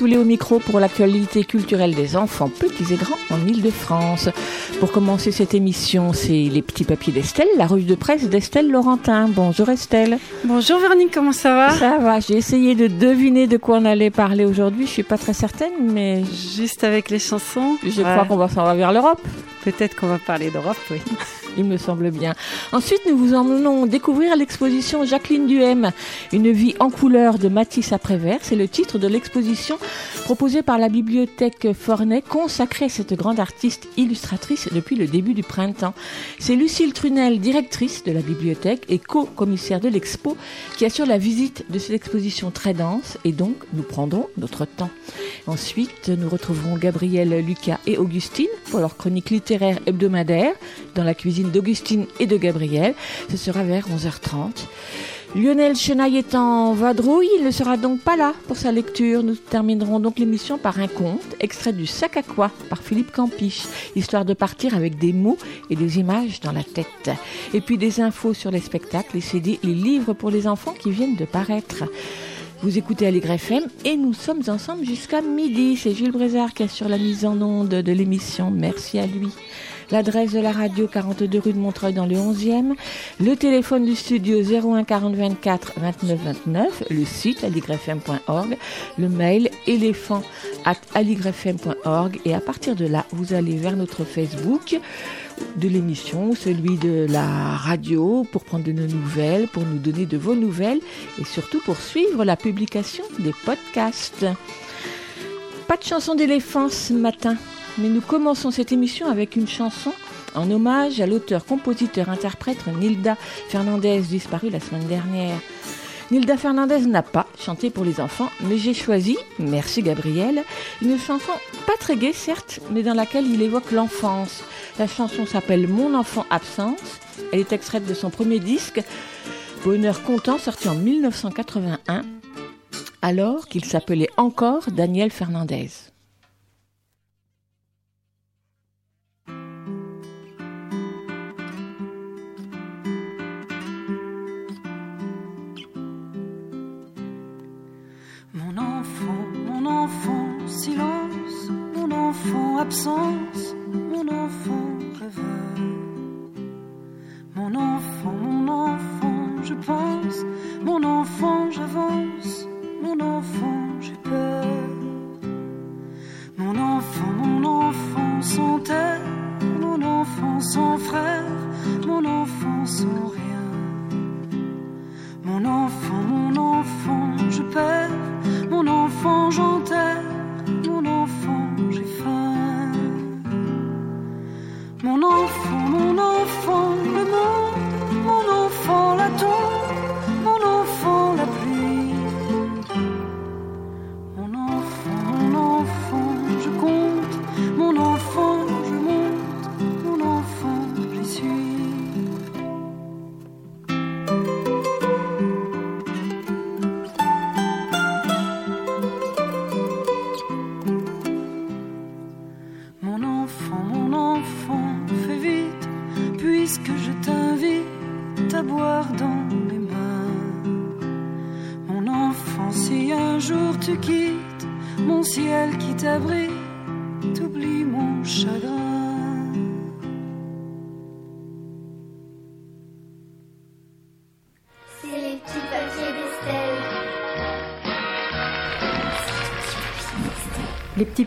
Soulet au micro pour l'actualité culturelle des enfants petits et grands en Ile-de-France. Pour commencer cette émission, c'est les petits papiers d'Estelle, la revue de presse d'Estelle Laurentin. Bonjour Estelle. Bonjour Véronique, comment ça va? Ça va, j'ai essayé de deviner de quoi on allait parler aujourd'hui, je suis pas très certaine, mais... Juste avec les chansons Je crois qu'on va s'en va vers l'Europe. Peut-être qu'on va parler d'Europe, oui. Il me semble bien. Ensuite, nous vous emmenons découvrir l'exposition Jacqueline Duhem, Une vie en couleur de Matisse Après-Vert. C'est le titre de l'exposition proposée par la bibliothèque Fornet, consacrée à cette grande artiste illustratrice depuis le début du printemps. C'est Lucille Trunel, directrice de la bibliothèque et co-commissaire de l'expo, qui assure la visite de cette exposition très dense et donc nous prendrons notre temps. Ensuite, nous retrouverons Gabriel, Lucas et Augustine pour leur chronique littéraire hebdomadaire dans la cuisine d'Augustine et de Gabriel. Ce sera vers 11h30. Lionel Chenaille est en vadrouille, il ne sera donc pas là pour sa lecture. Nous terminerons donc l'émission par un conte, extrait du Sac à quoi par Philippe Campiche, histoire de partir avec des mots et des images dans la tête. Et puis des infos sur les spectacles, les CD, les livres pour les enfants qui viennent de paraître. Vous écoutez Allegre FM et nous sommes ensemble jusqu'à midi. C'est Gilles Brézard qui assure la mise en onde de l'émission. Merci à lui. L'adresse de la radio 42 rue de Montreuil dans le 11e. Le téléphone du studio 01 40 24 29 29. Le site aligrefm.org. Le mail éléphant at aligrefm.org. Et à partir de là, vous allez vers notre Facebook de l'émission, celui de la radio, pour prendre de nos nouvelles, pour nous donner de vos nouvelles et surtout pour suivre la publication des podcasts. Pas de chanson d'éléphant ce matin, mais nous commençons cette émission avec une chanson en hommage à l'auteur, compositeur, interprète Nilda Fernandez, disparue la semaine dernière. Nilda Fernandez n'a pas chanté pour les enfants, mais j'ai choisi, merci Gabriel, une chanson pas très gaie certes, mais dans laquelle il évoque l'enfance. La chanson s'appelle Mon enfant absence. Elle est extraite de son premier disque, Bonheur content, sorti en 1981, alors qu'il s'appelait encore Daniel Fernandez. Absence, mon enfant, rêveur. Mon enfant, mon enfant, je pense,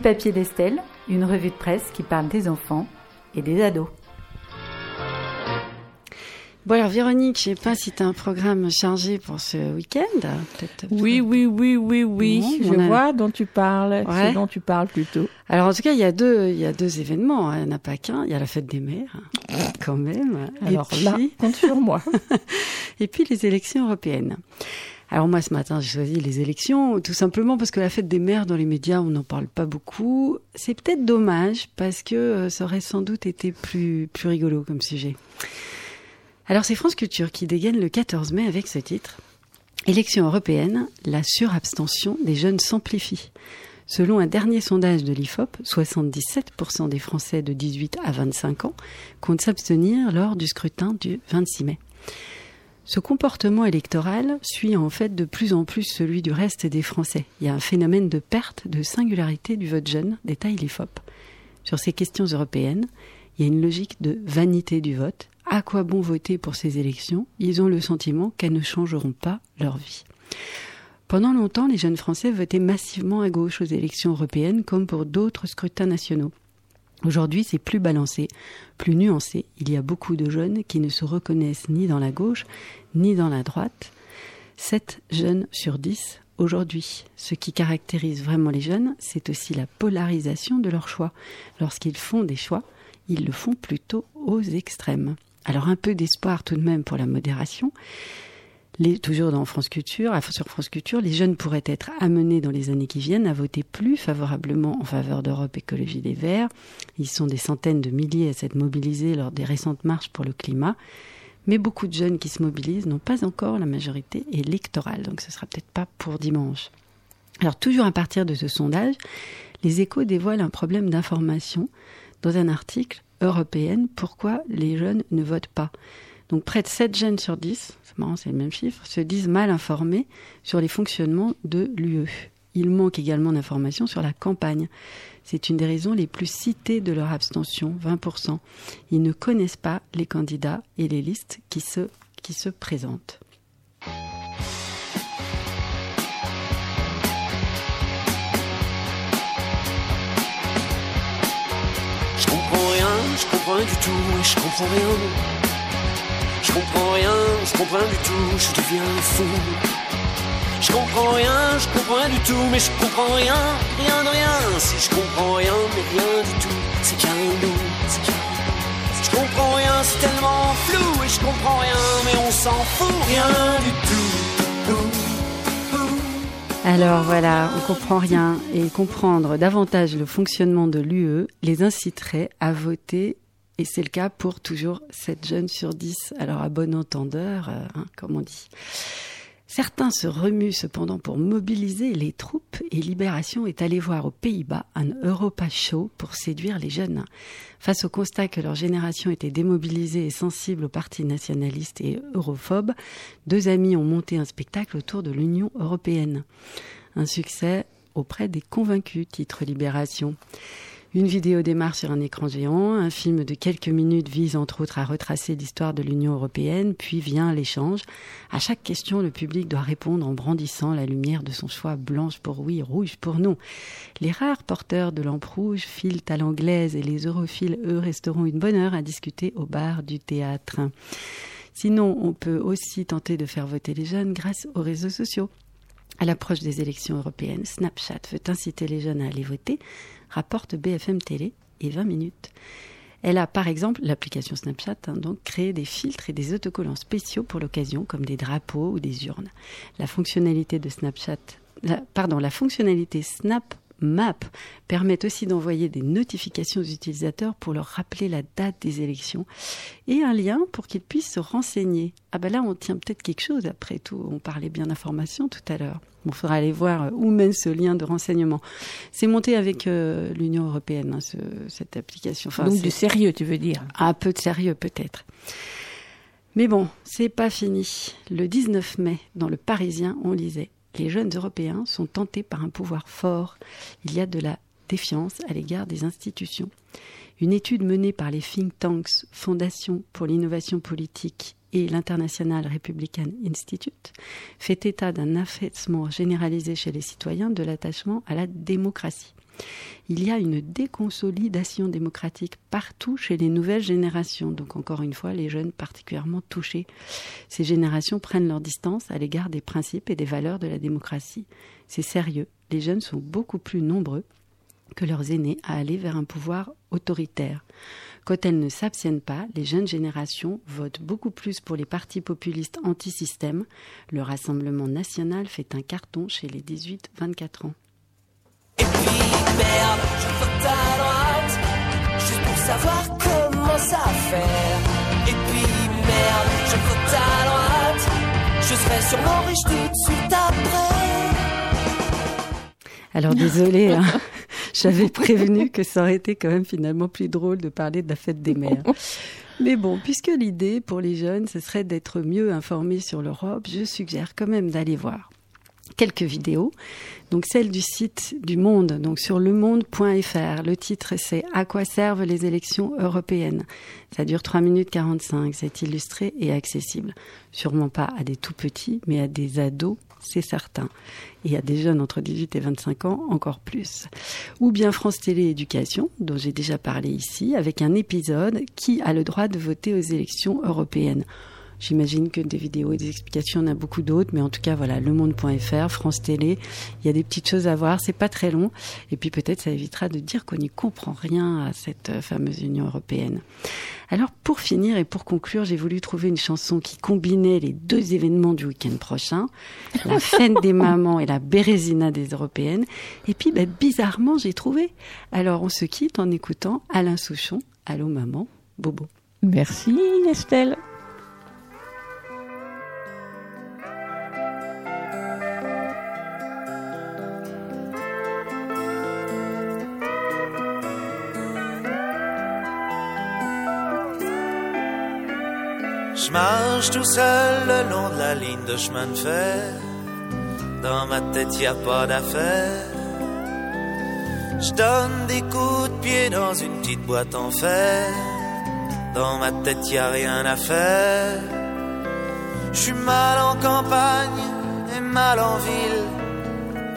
Papiers d'Estelle, une revue de presse qui parle des enfants et des ados. Bon alors Véronique, je sais pas si tu as un programme chargé pour ce week-end. Oui, oui, oui, oui, oui. Je a- vois dont tu parles. Ouais. Ce dont tu parles plutôt. Alors en tout cas, il y a deux, il y a deux événements. hein. Il n'y en a pas qu'un. Il y a la fête des mères, quand même. Alors et, là, compte sur moi. et puis les élections européennes. Alors moi ce matin, j'ai choisi les élections tout simplement parce que la fête des mères dans les médias, on n'en parle pas beaucoup. C'est peut-être dommage parce que euh, ça aurait sans doute été plus plus rigolo comme sujet. Alors c'est France Culture qui dégaine le 14 mai avec ce titre. Élections européennes, la surabstention des jeunes s'amplifie. Selon un dernier sondage de l'IFOP, 77% des Français de 18 à 25 ans comptent s'abstenir lors du scrutin du 26 mai. Ce comportement électoral suit en fait de plus en plus celui du reste des Français. Il y a un phénomène de perte de singularité du vote jeune, détaille l'IFOP. Sur ces questions européennes, il y a une logique de vanité du vote. À quoi bon voter pour ces élections? Ils ont le sentiment qu'elles ne changeront pas leur vie. Pendant longtemps, les jeunes Français votaient massivement à gauche aux élections européennes comme pour d'autres scrutins nationaux. Aujourd'hui, c'est plus balancé, plus nuancé. Il y a beaucoup de jeunes qui ne se reconnaissent ni dans la gauche, ni dans la droite. 7 jeunes sur 10 aujourd'hui. Ce qui caractérise vraiment les jeunes, c'est aussi la polarisation de leurs choix. Lorsqu'ils font des choix, ils le font plutôt aux extrêmes. Alors un peu d'espoir tout de même pour la modération. Toujours dans France Culture, sur France Culture, les jeunes pourraient être amenés dans les années qui viennent à voter plus favorablement en faveur d'Europe Écologie des Verts. Ils sont des centaines de milliers à s'être mobilisés lors des récentes marches pour le climat. Mais beaucoup de jeunes qui se mobilisent n'ont pas encore la majorité électorale, donc ce sera peut-être pas pour dimanche. Alors toujours à partir de ce sondage, les échos dévoilent un problème d'information dans un article européenne pourquoi les jeunes ne votent pas? Donc près de 7 jeunes sur 10, c'est marrant, c'est le même chiffre, se disent mal informés sur les fonctionnements de l'UE. Il manque également d'informations sur la campagne. C'est une des raisons les plus citées de leur abstention, 20%. Ils ne connaissent pas les candidats et les listes qui se, qui se présentent. Je comprends rien, je comprends rien du tout, je comprends rien. Je comprends rien, je comprends rien du tout, je deviens fou. Je comprends rien, je comprends rien du tout, mais je comprends rien, rien de rien. Si je comprends rien, mais rien du tout, c'est qu'un loup, c'est qu'un. Je comprends rien, c'est tellement flou, et je comprends rien, mais on s'en fout, rien du tout. Alors voilà, on comprend rien et comprendre davantage le fonctionnement de l'UE les inciterait à voter et c'est le cas pour toujours 7 jeunes sur 10. Alors à bon entendeur, euh, hein, comme on dit. Certains se remuent cependant pour mobiliser les troupes et Libération est allé voir aux Pays-Bas un Europa Show pour séduire les jeunes. Face au constat que leur génération était démobilisée et sensible aux partis nationalistes et europhobes, deux amis ont monté un spectacle autour de l'Union européenne. Un succès auprès des convaincus, titre Libération. Une vidéo démarre sur un écran géant, un film de quelques minutes vise entre autres à retracer l'histoire de l'Union européenne, puis vient l'échange. À chaque question, le public doit répondre en brandissant la lumière de son choix blanche pour oui, rouge pour non. Les rares porteurs de lampe rouge filent à l'anglaise et les europhiles, eux, resteront une bonne heure à discuter au bar du théâtre. Sinon, on peut aussi tenter de faire voter les jeunes grâce aux réseaux sociaux. À l'approche des élections européennes, Snapchat veut inciter les jeunes à aller voter, rapporte BFM Télé et 20 minutes. Elle a par exemple, l'application Snapchat, hein, donc créé des filtres et des autocollants spéciaux pour l'occasion, comme des drapeaux ou des urnes. La fonctionnalité de Snapchat, pardon, la fonctionnalité Snap Map permet aussi d'envoyer des notifications aux utilisateurs pour leur rappeler la date des élections et un lien pour qu'ils puissent se renseigner. Ah ben là, on tient peut-être quelque chose après tout. On parlait bien d'information tout à l'heure. Bon, il faudra aller voir euh, où mène ce lien de renseignement. C'est monté avec euh, l'Union européenne, hein, ce- cette application. Enfin, Donc du sérieux, tu veux dire? un peu de sérieux peut-être. Mais bon, c'est pas fini. Le 19 mai, dans le Parisien, on lisait Les jeunes Européens sont tentés par un pouvoir fort. Il y a de la défiance à l'égard des institutions. Une étude menée par les think tanks Fondation pour l'innovation politique et l'International Republican Institute fait état d'un affaissement généralisé chez les citoyens de l'attachement à la démocratie. Il y a une déconsolidation démocratique partout chez les nouvelles générations. Donc encore une fois, les jeunes particulièrement touchés. Ces générations prennent leur distance à l'égard des principes et des valeurs de la démocratie. C'est sérieux. Les jeunes sont beaucoup plus nombreux que leurs aînés à aller vers un pouvoir autoritaire. Quand elles ne s'abstiennent pas, les jeunes générations votent beaucoup plus pour les partis populistes anti-système. Le Rassemblement national fait un carton chez les 18-24 ans. Et puis merde, je vote à droite, juste pour savoir comment ça faire. Et puis merde, je vote à droite, je serai sûrement riche tout de suite après. Alors désolé, hein. j'avais prévenu que ça aurait été quand même finalement plus drôle de parler de la fête des mères. Mais bon, puisque l'idée pour les jeunes, ce serait d'être mieux informés sur l'Europe, je suggère quand même d'aller voir quelques vidéos. Donc celle du site du Monde, donc sur lemonde.fr. Le titre c'est À quoi servent les élections européennes? Ça dure 3 minutes 45, c'est illustré et accessible. Sûrement pas à des tout petits, mais à des ados, c'est certain. Et à des jeunes entre 18 et 25 ans, encore plus. Ou bien France Télé Éducation, dont j'ai déjà parlé ici, avec un épisode qui a le droit de voter aux élections européennes. J'imagine que des vidéos et des explications, on a beaucoup d'autres, mais en tout cas, voilà, lemonde.fr, France Télé, il y a des petites choses à voir, c'est pas très long, et puis peut-être ça évitera de dire qu'on n'y comprend rien à cette euh, fameuse Union européenne. Alors, pour finir et pour conclure, j'ai voulu trouver une chanson qui combinait les deux événements du week-end prochain, la fête des mamans et la bérésina des européennes, et puis, bah, bizarrement, j'ai trouvé. Alors, on se quitte en écoutant Alain Souchon, Allô maman, Bobo. Merci Estelle. Marche tout seul le long de la ligne de chemin de fer. Dans ma tête, y a pas d'affaire. Je donne des coups de pied dans une petite boîte en fer. Dans ma tête, y a rien à faire. Je suis mal en campagne et mal en ville.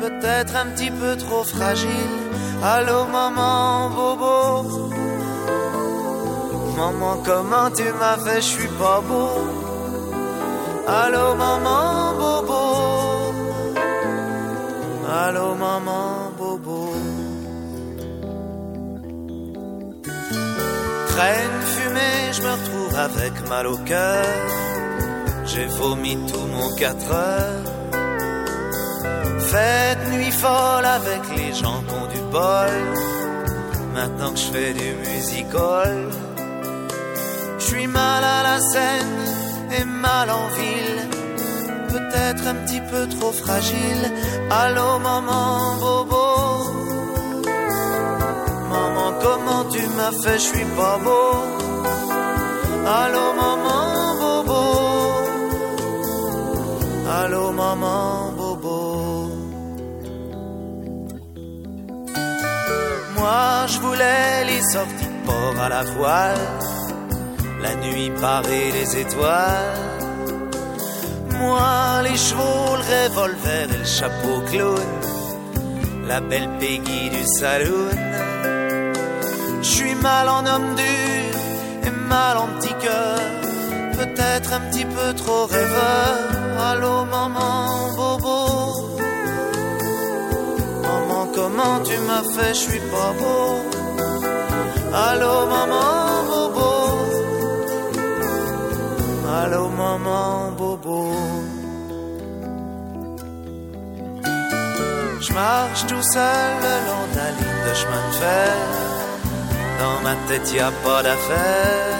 Peut-être un petit peu trop fragile. Allô, maman, bobo. Maman, comment tu m'as fait, je suis pas beau. Allô, maman, bobo. Allô, maman, bobo. Traîne fumée, je me retrouve avec mal au cœur. J'ai vomi tout mon 4 heures. Fête nuit folle avec les gens qui ont du bol. Maintenant que je fais du musical. Je suis mal à la scène et mal en ville. Peut-être un petit peu trop fragile. Allô, maman, bobo. Maman, comment tu m'as fait, je suis pas beau. Allô, maman, bobo. Allô, maman, bobo. Moi, je voulais les sorties port à la voile la nuit parée des étoiles. Moi, les chevaux, le revolver et le chapeau clown, la belle Peggy du saloon. Je suis mal en homme dur et mal en petit cœur, peut-être un petit peu trop rêveur. Allô, maman, bobo. Maman, comment tu m'as fait, je suis pas beau. Allô, maman, Allô maman bobo. Je marche tout seul le long de la ligne de chemin de fer. Dans ma tête y a pas d'affaire.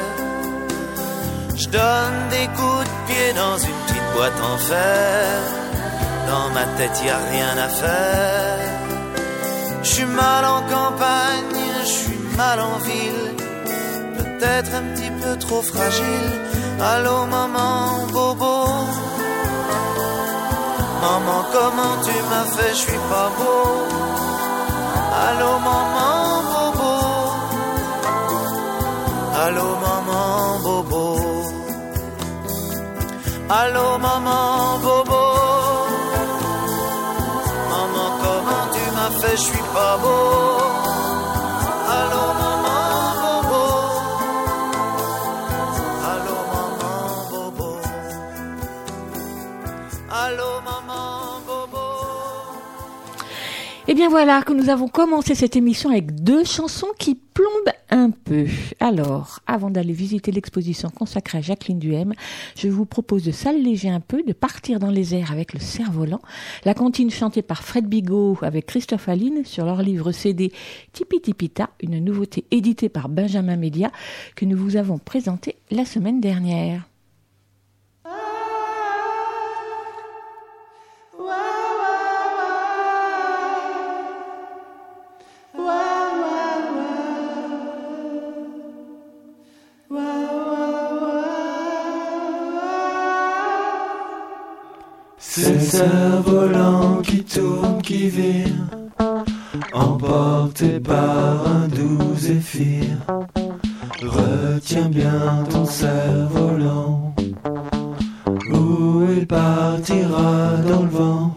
Je donne des coups de pied dans une petite boîte en fer. Dans ma tête y a rien à faire. Je suis mal en campagne, je suis mal en ville. Peut-être un petit peu trop fragile Allô maman, bobo. Maman, comment tu m'as fait, je suis pas beau. Allô maman, bobo. Allô maman, bobo. Allô maman, bobo. Maman, comment tu m'as fait, je suis pas pas beau. Bien voilà que nous avons commencé cette émission avec deux chansons qui plombent un peu. Alors, avant d'aller visiter l'exposition consacrée à Jacqueline Duhem, je vous propose de s'alléger un peu, de partir dans les airs avec le cerf-volant. La comptine chantée par Fred Bigot avec Christophe Aline sur leur livre CD Tipi Tipita, une nouveauté éditée par Benjamin Média que nous vous avons présenté la semaine dernière. C'est cerf-volant qui tourne, qui vire, emporté par un doux zéphyr. Retiens bien ton cerf-volant, où il partira dans le vent.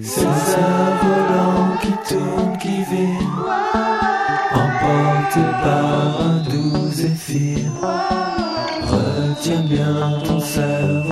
C'est cerf-volant qui tourne, qui vire, emporté par un doux zéphyr. Retiens bien ton cerf-volant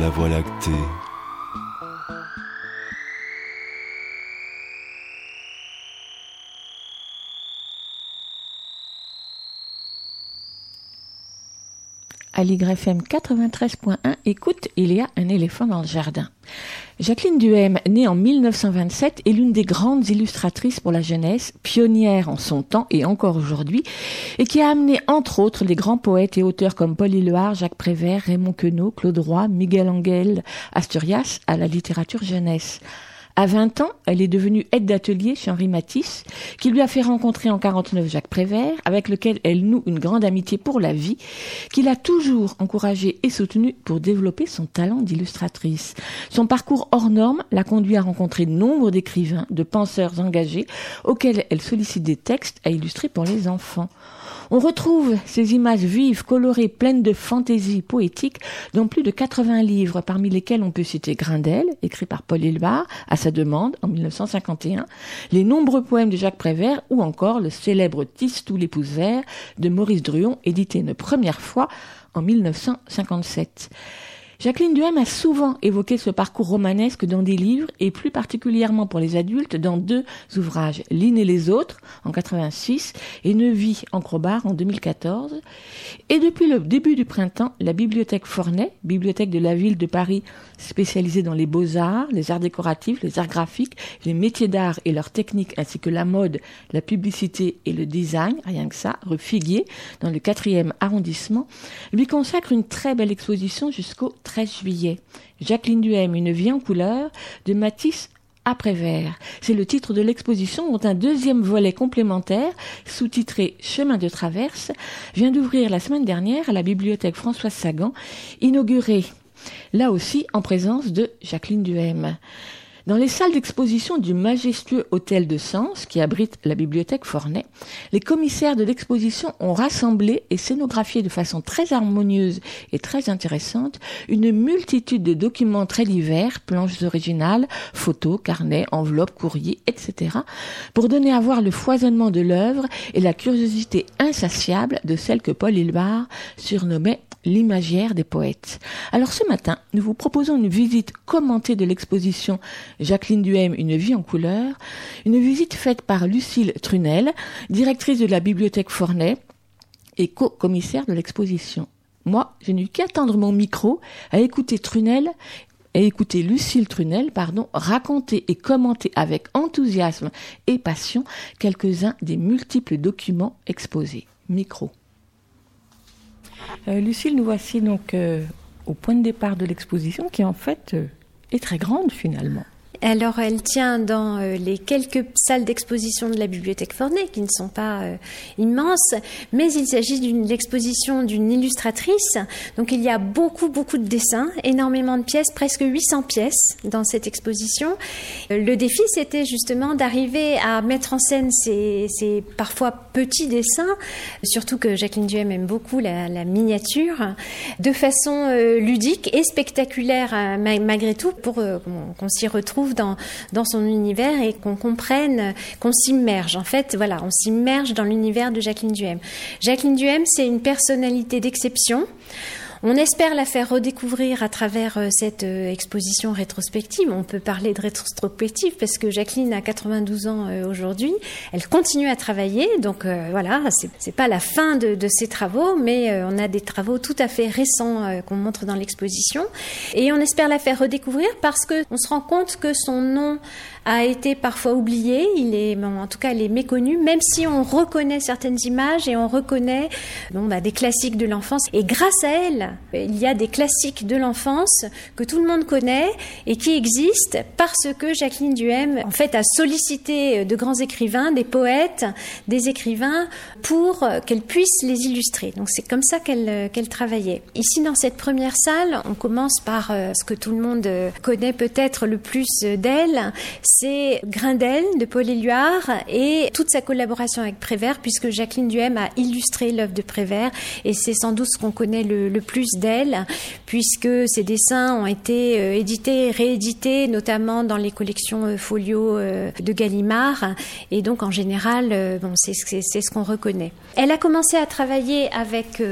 la voie lactée. à l'YFM 93.1, écoute, il y a un éléphant dans le jardin. Jacqueline Duhem, née en 1927, est l'une des grandes illustratrices pour la jeunesse, pionnière en son temps et encore aujourd'hui, et qui a amené entre autres les grands poètes et auteurs comme Paul Éluard, Jacques Prévert, Raymond Queneau, Claude Roy, Miguel Angel, Asturias à la littérature jeunesse. À 20 ans, elle est devenue aide d'atelier chez Henri Matisse, qui lui a fait rencontrer en 49 Jacques Prévert, avec lequel elle noue une grande amitié pour la vie, qu'il a toujours encouragée et soutenue pour développer son talent d'illustratrice. Son parcours hors norme l'a conduit à rencontrer nombre d'écrivains, de penseurs engagés, auxquels elle sollicite des textes à illustrer pour les enfants. On retrouve ces images vives, colorées, pleines de fantaisie poétique dans plus de 80 livres, parmi lesquels on peut citer Grindel, écrit par Paul Éluard, à sa demande, en 1951, les nombreux poèmes de Jacques Prévert, ou encore le célèbre pouces verts de Maurice Druon, édité une première fois en 1957. Jacqueline Duhem a souvent évoqué ce parcours romanesque dans des livres et plus particulièrement pour les adultes dans deux ouvrages, L'Ine et les autres en 86 et Neuvie en Crobar en 2014. Et depuis le début du printemps, la bibliothèque Fornet, bibliothèque de la ville de Paris spécialisée dans les beaux-arts, les arts décoratifs, les arts graphiques, les métiers d'art et leurs techniques ainsi que la mode, la publicité et le design, rien que ça, rue Figuier, dans le quatrième arrondissement, lui consacre une très belle exposition jusqu'au 13 juillet. Jacqueline Duhem, Une vie en couleur, de Matisse après-vert. C'est le titre de l'exposition dont un deuxième volet complémentaire, sous-titré Chemin de traverse, vient d'ouvrir la semaine dernière à la bibliothèque Françoise Sagan, inaugurée là aussi en présence de Jacqueline Duhem. Dans les salles d'exposition du majestueux hôtel de Sens, qui abrite la bibliothèque Fornet, les commissaires de l'exposition ont rassemblé et scénographié de façon très harmonieuse et très intéressante une multitude de documents très divers, planches originales, photos, carnets, enveloppes, courriers, etc., pour donner à voir le foisonnement de l'œuvre et la curiosité insatiable de celle que Paul Hilbard surnommait l'imagière des poètes. Alors ce matin, nous vous proposons une visite commentée de l'exposition Jacqueline Duhem, Une vie en couleur, une visite faite par Lucille Trunel, directrice de la bibliothèque Fornet et co-commissaire de l'exposition. Moi, je n'ai eu qu'à tendre mon micro à écouter Trunel et écouter Lucille Trunel, pardon, raconter et commenter avec enthousiasme et passion quelques-uns des multiples documents exposés. Micro. Euh, Lucille, nous voici donc euh, au point de départ de l'exposition qui en fait euh, est très grande finalement. Alors, elle tient dans euh, les quelques salles d'exposition de la bibliothèque Fornet, qui ne sont pas euh, immenses, mais il s'agit d'une exposition d'une illustratrice. Donc, il y a beaucoup, beaucoup de dessins, énormément de pièces, presque 800 pièces dans cette exposition. Euh, le défi, c'était justement d'arriver à mettre en scène ces, ces, parfois petits dessins, surtout que Jacqueline Duhem aime beaucoup la, la miniature, de façon ludique et spectaculaire malgré tout, pour qu'on s'y retrouve dans, dans son univers et qu'on comprenne, qu'on s'immerge. En fait, voilà, on s'immerge dans l'univers de Jacqueline Duhem. Jacqueline Duhem, c'est une personnalité d'exception. On espère la faire redécouvrir à travers euh, cette euh, exposition rétrospective. On peut parler de rétrospective parce que Jacqueline a 92 ans euh, aujourd'hui. Elle continue à travailler, donc voilà, c'est pas la fin de, de, ses travaux, mais on a des travaux tout à fait récents qu'on montre dans l'exposition. Et on espère la faire redécouvrir parce que on se rend compte que son nom a été parfois oublié, il est, en tout cas, il est méconnu, même si on reconnaît certaines images et on reconnaît bon, bah, des classiques de l'enfance. Et grâce à elle, il y a des classiques de l'enfance que tout le monde connaît et qui existent parce que Jacqueline Duhem, en fait, a sollicité de grands écrivains, des poètes, des écrivains pour qu'elle puisse les illustrer. Donc c'est comme ça qu'elle qu'elle travaillait. Ici, dans cette première salle, on commence par euh, ce que tout le monde connaît peut-être le plus d'elle, c'est Grindel de Paul Éluard et toute sa collaboration avec Prévert, puisque Jacqueline Duhem a illustré l'œuvre de Prévert et c'est sans doute ce qu'on connaît le, plus d'elle, puisque ses dessins ont été euh, édités, réédités, notamment dans les collections euh, folio euh, de Gallimard, et donc en général, bon, c'est ce qu'on reconnaît. Elle a commencé à travailler avec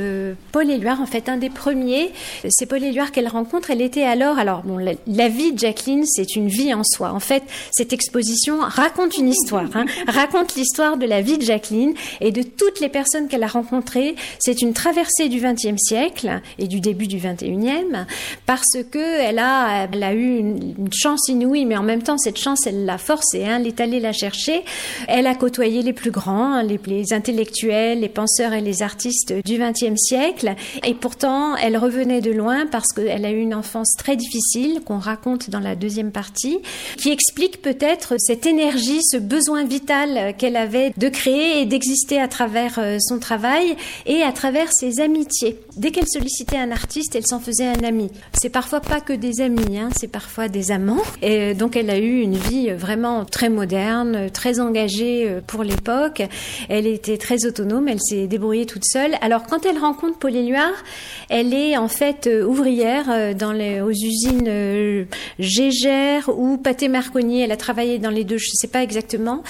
Paul Éluard, en fait, un des premiers. C'est Paul Éluard qu'elle rencontre. Elle était alors, alors bon, la vie de Jacqueline, c'est une vie en soi. En fait, cette exposition raconte une histoire, hein, raconte l'histoire de la vie de Jacqueline et de toutes les personnes qu'elle a rencontrées. C'est une traversée du XXe siècle et du début du XXIe, parce que elle a, elle a eu une, chance inouïe, mais en même temps cette chance, elle l'a forcée, hein, elle est allée la chercher. Elle a côtoyé les plus grands, les, les intellectuels, les penseurs et les artistes du XXe siècle, et pourtant elle revenait de loin parce qu'elle a eu une enfance très difficile qu'on raconte dans la deuxième partie, qui explique peut-être cette énergie, ce besoin vital qu'elle avait de créer et d'exister à travers euh, son travail et à travers ses amitiés. Dès qu'elle sollicitait un artiste, elle s'en faisait un ami. C'est parfois pas que des amis, hein, c'est parfois des amants. Et donc elle a eu une vie vraiment très moderne, très engagée euh, pour l'époque. Elle était très autonome, elle s'est débrouillée toute seule. Alors quand elle rencontre Paul Éluard, elle est en fait euh, ouvrière dans les, aux usines Gégère ou Pâté Marconi. Elle a travaillé dans les deux, je sais pas exactement.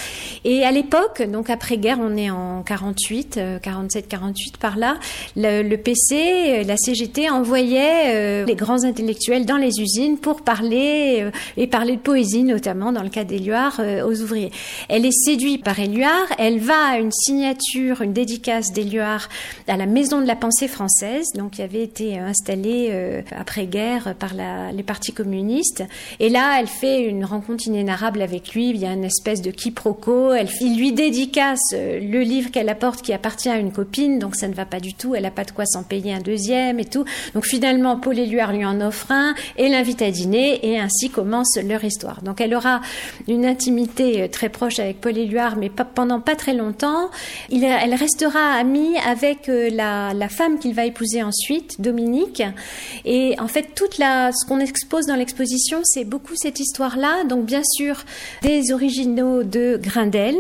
Et à l'époque, donc après-guerre, on est en 48, 47, 48 par là, le, PC, la CGT envoyait euh, les grands intellectuels dans les usines pour parler euh, et parler de poésie, notamment dans le cas d'Éluard, euh, aux ouvriers. Elle est séduite par Éluard, elle va à une signature, une dédicace d'Éluard à la Maison de la Pensée française, donc qui avait été installée après-guerre par les partis communistes. Et là, elle fait une rencontre inénarrable avec lui. Il y a une espèce de quiproquo. Il lui dédicace le livre qu'elle apporte qui appartient à une copine, donc ça ne va pas du tout. Elle n'a pas de quoi s'en payer un deuxième et tout. Donc finalement, Paul Éluard lui en offre un et l'invite à dîner et ainsi commence leur histoire. Donc elle aura une intimité euh, très proche avec Paul Éluard, mais pendant pas très longtemps. Elle restera amie avec euh, la, la femme qu'il va épouser ensuite, Dominique. Et en fait, toute la, ce qu'on expose dans l'exposition, c'est beaucoup cette histoire-là. Donc bien sûr, des originaux de Grindel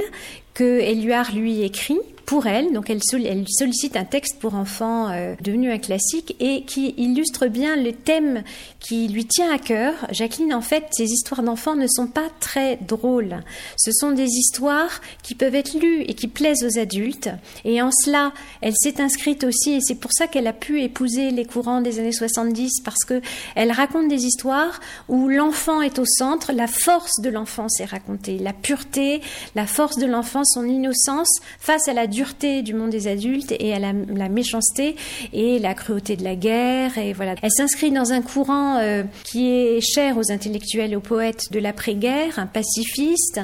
que Éluard lui écrit pour elle. Donc elle, sollicite un texte pour enfants euh, devenu un classique et qui illustre bien le thème qui lui tient à cœur. Jacqueline, en fait, ces histoires d'enfants ne sont pas très drôles. Ce sont des histoires qui peuvent être lues et qui plaisent aux adultes. Et en cela, elle s'est inscrite aussi, et c'est pour ça qu'elle a pu épouser les courants des années 70, parce que elle raconte des histoires où l'enfant est au centre, la force de l'enfance est racontée, la pureté, la force de l'enfant, son innocence face à la dureté du monde des adultes et à la, méchanceté et la cruauté de la guerre. Et voilà, elle s'inscrit dans un courant euh, qui est cher aux intellectuels aux poètes de l'après-guerre, un pacifiste,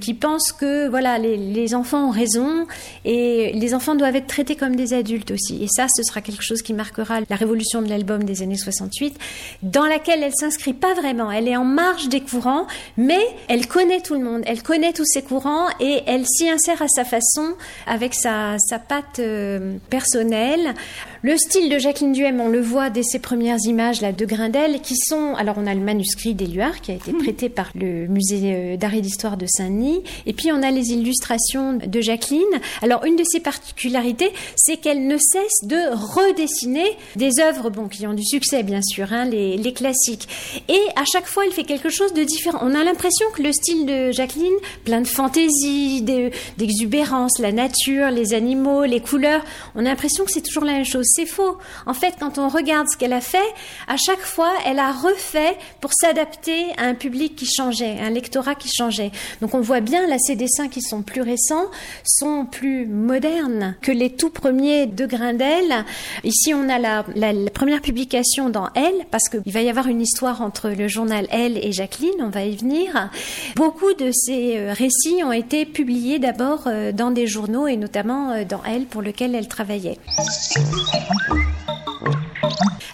qui pense que voilà les, les, enfants ont raison et les enfants doivent être traités comme des adultes aussi. Et ça, ce sera quelque chose qui marquera la révolution de l'album des années 68, dans laquelle elle s'inscrit pas vraiment. Elle est en marge des courants, mais elle connaît tout le monde, elle connaît tous ces courants et elle s'y insère à sa façon, avec sa, sa patte euh, personnelle. Le style de Jacqueline Duhem, on le voit dès ses premières images là de Grindel, qui sont alors on a le manuscrit d'Éluard qui a été hmm. prêté par le musée euh, d'art et d'histoire de Saint-Denis, et puis on a les illustrations de Jacqueline. Alors une de ses particularités, c'est qu'elle ne cesse de redessiner des œuvres bon qui ont du succès bien sûr, hein, les, les classiques, et à chaque fois elle fait quelque chose de différent. On a l'impression que le style de Jacqueline, plein de fantaisie, d'exubérance, la nature, les animaux, les couleurs, on a l'impression que c'est toujours la même chose c'est faux. En fait, quand on regarde ce qu'elle a fait, à chaque fois, elle a refait pour s'adapter à un public qui changeait, un lectorat qui changeait. Donc on voit bien là ces dessins qui sont plus récents, sont plus modernes que les tout premiers de Grindel. Ici, on a la, première publication dans Elle, parce qu'il va y avoir une histoire entre le journal Elle et Jacqueline, on va y venir. Beaucoup de ces euh, récits ont été publiés d'abord euh, dans des journaux et notamment euh, dans Elle pour lequel elle travaillait.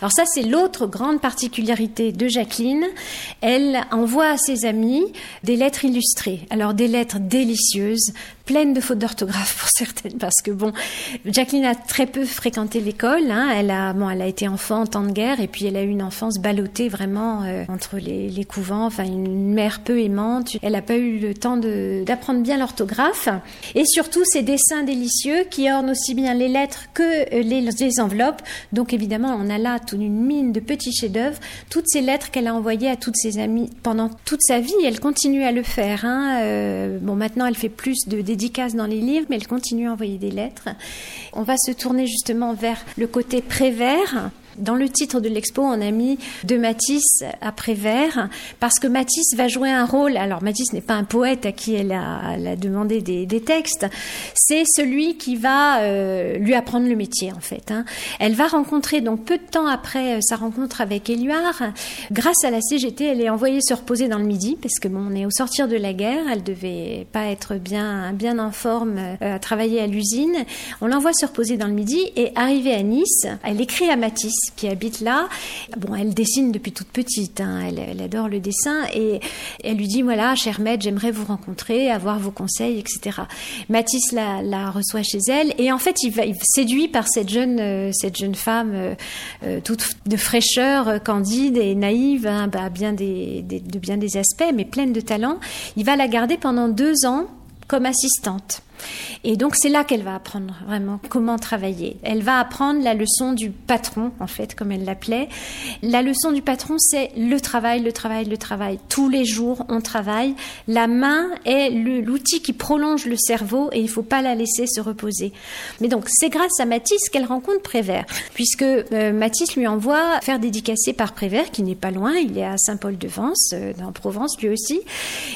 Alors ça, c'est l'autre grande particularité de Jacqueline. Elle envoie à ses amis des lettres illustrées. Alors des lettres délicieuses, pleine de fautes d'orthographe pour certaines, parce que bon, Jacqueline a très peu fréquenté l'école. Hein. Elle a, bon, elle a été enfant en temps de guerre et puis elle a eu une enfance ballottée vraiment euh, entre les, les, couvents. Enfin, une mère peu aimante. Elle n'a pas eu le temps d'apprendre bien l'orthographe et surtout ces dessins délicieux qui ornent aussi bien les lettres que euh, les, les enveloppes. Donc évidemment, on a là toute une mine de petits chefs-d'œuvre. Toutes ces lettres qu'elle a envoyées à toutes ses amies pendant toute sa vie, elle continue à le faire. Hein. Euh, bon, maintenant, elle fait plus de dédicaces dans les livres, mais elle continue à envoyer des lettres. On va se tourner justement vers le côté Prévert. Dans le titre de l'expo, on a mis de Matisse à Prévert parce que Matisse va jouer un rôle. Alors Matisse n'est pas un poète à qui elle a, demandé des, textes, c'est celui qui va euh, lui apprendre le métier en fait. Hein. Elle va rencontrer donc peu de temps après euh, sa rencontre avec Éluard, grâce à la CGT, elle est envoyée se reposer dans le Midi parce que bon, on est au sortir de la guerre, elle devait pas être bien bien en forme euh, à travailler à l'usine. On l'envoie se reposer dans le Midi et arrivée à Nice, elle écrit à Matisse qui habite là. Bon, elle dessine depuis toute petite, hein. elle, adore le dessin et elle lui dit voilà, cher maître, j'aimerais vous rencontrer, avoir vos conseils, etc. Matisse la, reçoit chez elle et en fait, il va il séduit par cette jeune, euh, cette jeune femme euh, euh, toute de fraîcheur, candide et naïve, hein, bah, de bien des aspects, mais pleine de talent. Il va la garder pendant deux ans comme assistante. Et donc c'est là qu'elle va apprendre vraiment comment travailler. Elle va apprendre la leçon du patron, en fait, comme elle l'appelait. La leçon du patron, c'est le travail, le travail, le travail. Tous les jours, on travaille. La main est l'outil qui prolonge le cerveau et il ne faut pas la laisser se reposer. Mais donc c'est grâce à Matisse qu'elle rencontre Prévert, puisque euh, Matisse lui envoie faire dédicacer par Prévert, qui n'est pas loin, il est à Saint-Paul-de-Vence, euh, dans Provence lui aussi.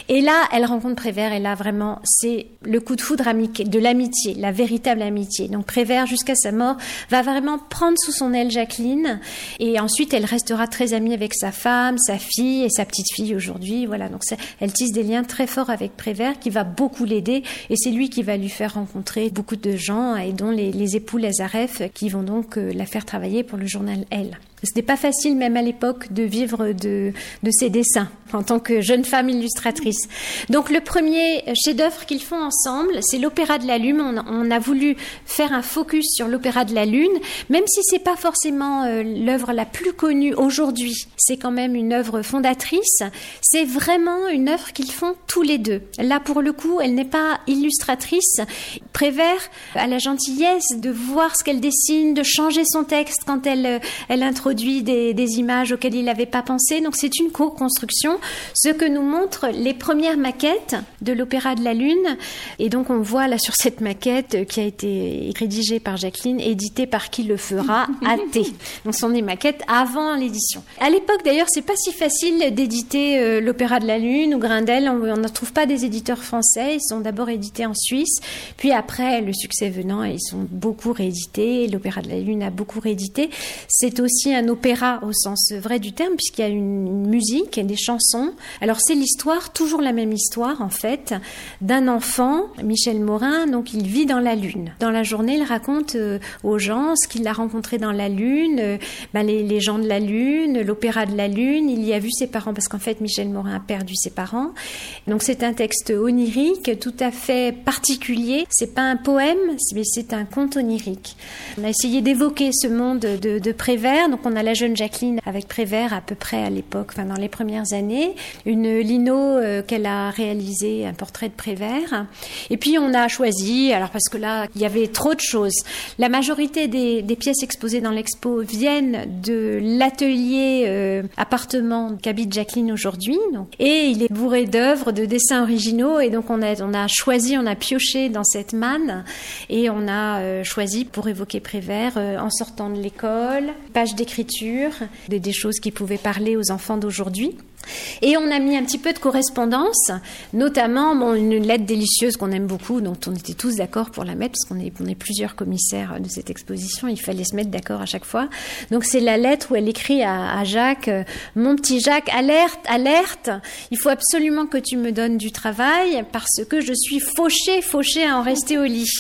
Et là, elle rencontre Prévert et là vraiment, c'est le coup de foudre de l'amitié, la véritable amitié. Donc Prévert, jusqu'à sa mort, va vraiment prendre sous son aile Jacqueline, et ensuite elle restera très amie avec sa femme, sa fille et sa petite fille aujourd'hui. Voilà, donc elle tisse des liens très forts avec Prévert, qui va beaucoup l'aider, et c'est lui qui va lui faire rencontrer beaucoup de gens, et dont les, les époux Lazareff, qui vont donc euh, la faire travailler pour le journal Elle. Ce n'était pas facile, même à l'époque, de vivre de, de ses dessins en tant que jeune femme illustratrice. Donc le premier chef-d'œuvre qu'ils font ensemble, c'est l'Opéra de la Lune. On, a voulu faire un focus sur l'Opéra de la Lune, même si c'est pas forcément euh, l'œuvre la plus connue aujourd'hui. C'est quand même une œuvre fondatrice. C'est vraiment une œuvre qu'ils font tous les deux. Là, pour le coup, elle n'est pas illustratrice. Prévert a la gentillesse de voir ce qu'elle dessine, de changer son texte quand elle, elle introduit des, des images auxquelles il n'avait pas pensé. Donc c'est une co-construction ce que nous montrent les premières maquettes de l'Opéra de la Lune. Et donc on voit là sur cette maquette qui a été rédigée par Jacqueline, éditée par qui le fera, AT. Donc ce sont des maquettes avant l'édition. À l'époque d'ailleurs, c'est pas si facile d'éditer euh, l'Opéra de la Lune ou Grindel. On ne trouve pas des éditeurs français. Ils sont d'abord édités en Suisse, puis après le succès venant, ils sont beaucoup réédités. L'Opéra de la Lune a beaucoup réédité. C'est aussi un opéra au sens vrai du terme puisqu'il y a une musique des chansons alors c'est l'histoire, toujours la même histoire en fait, d'un enfant, Michel Morin, donc il vit dans la Lune. Dans la journée, il raconte euh, aux gens ce qu'il a rencontré dans la Lune, euh, ben, les, gens de la Lune, l'opéra de la Lune, il y a vu ses parents parce qu'en fait Michel Morin a perdu ses parents. Donc c'est un texte onirique, tout à fait particulier. C'est pas un poème, mais c'est un conte onirique. On a essayé d'évoquer ce monde de, de Prévert, donc on a la jeune Jacqueline avec Prévert à peu près à l'époque, enfin dans les premières années une lino euh, qu'elle a réalisé, un portrait de Prévert. Et puis on a choisi, alors parce que là, il y avait trop de choses. La majorité des, pièces exposées dans l'expo viennent de l'atelier euh, appartement qu'habite Jacqueline aujourd'hui. Et il est bourré d'œuvres, de dessins originaux. Et donc on a, on a choisi, on a pioché dans cette manne et on a euh, choisi pour évoquer Prévert en sortant de l'école, page d'écriture, des, choses qui pouvaient parler aux enfants d'aujourd'hui. Et on a mis un petit peu de correspondance, notamment une lettre délicieuse qu'on aime beaucoup, dont on était tous d'accord pour la mettre, parce qu'on est, plusieurs commissaires de cette exposition, il fallait se mettre d'accord à chaque fois. Donc c'est la lettre où elle écrit à, Jacques, euh, mon petit Jacques, alerte, alerte, il faut absolument que tu me donnes du travail, parce que je suis fauché, fauché à en rester au lit.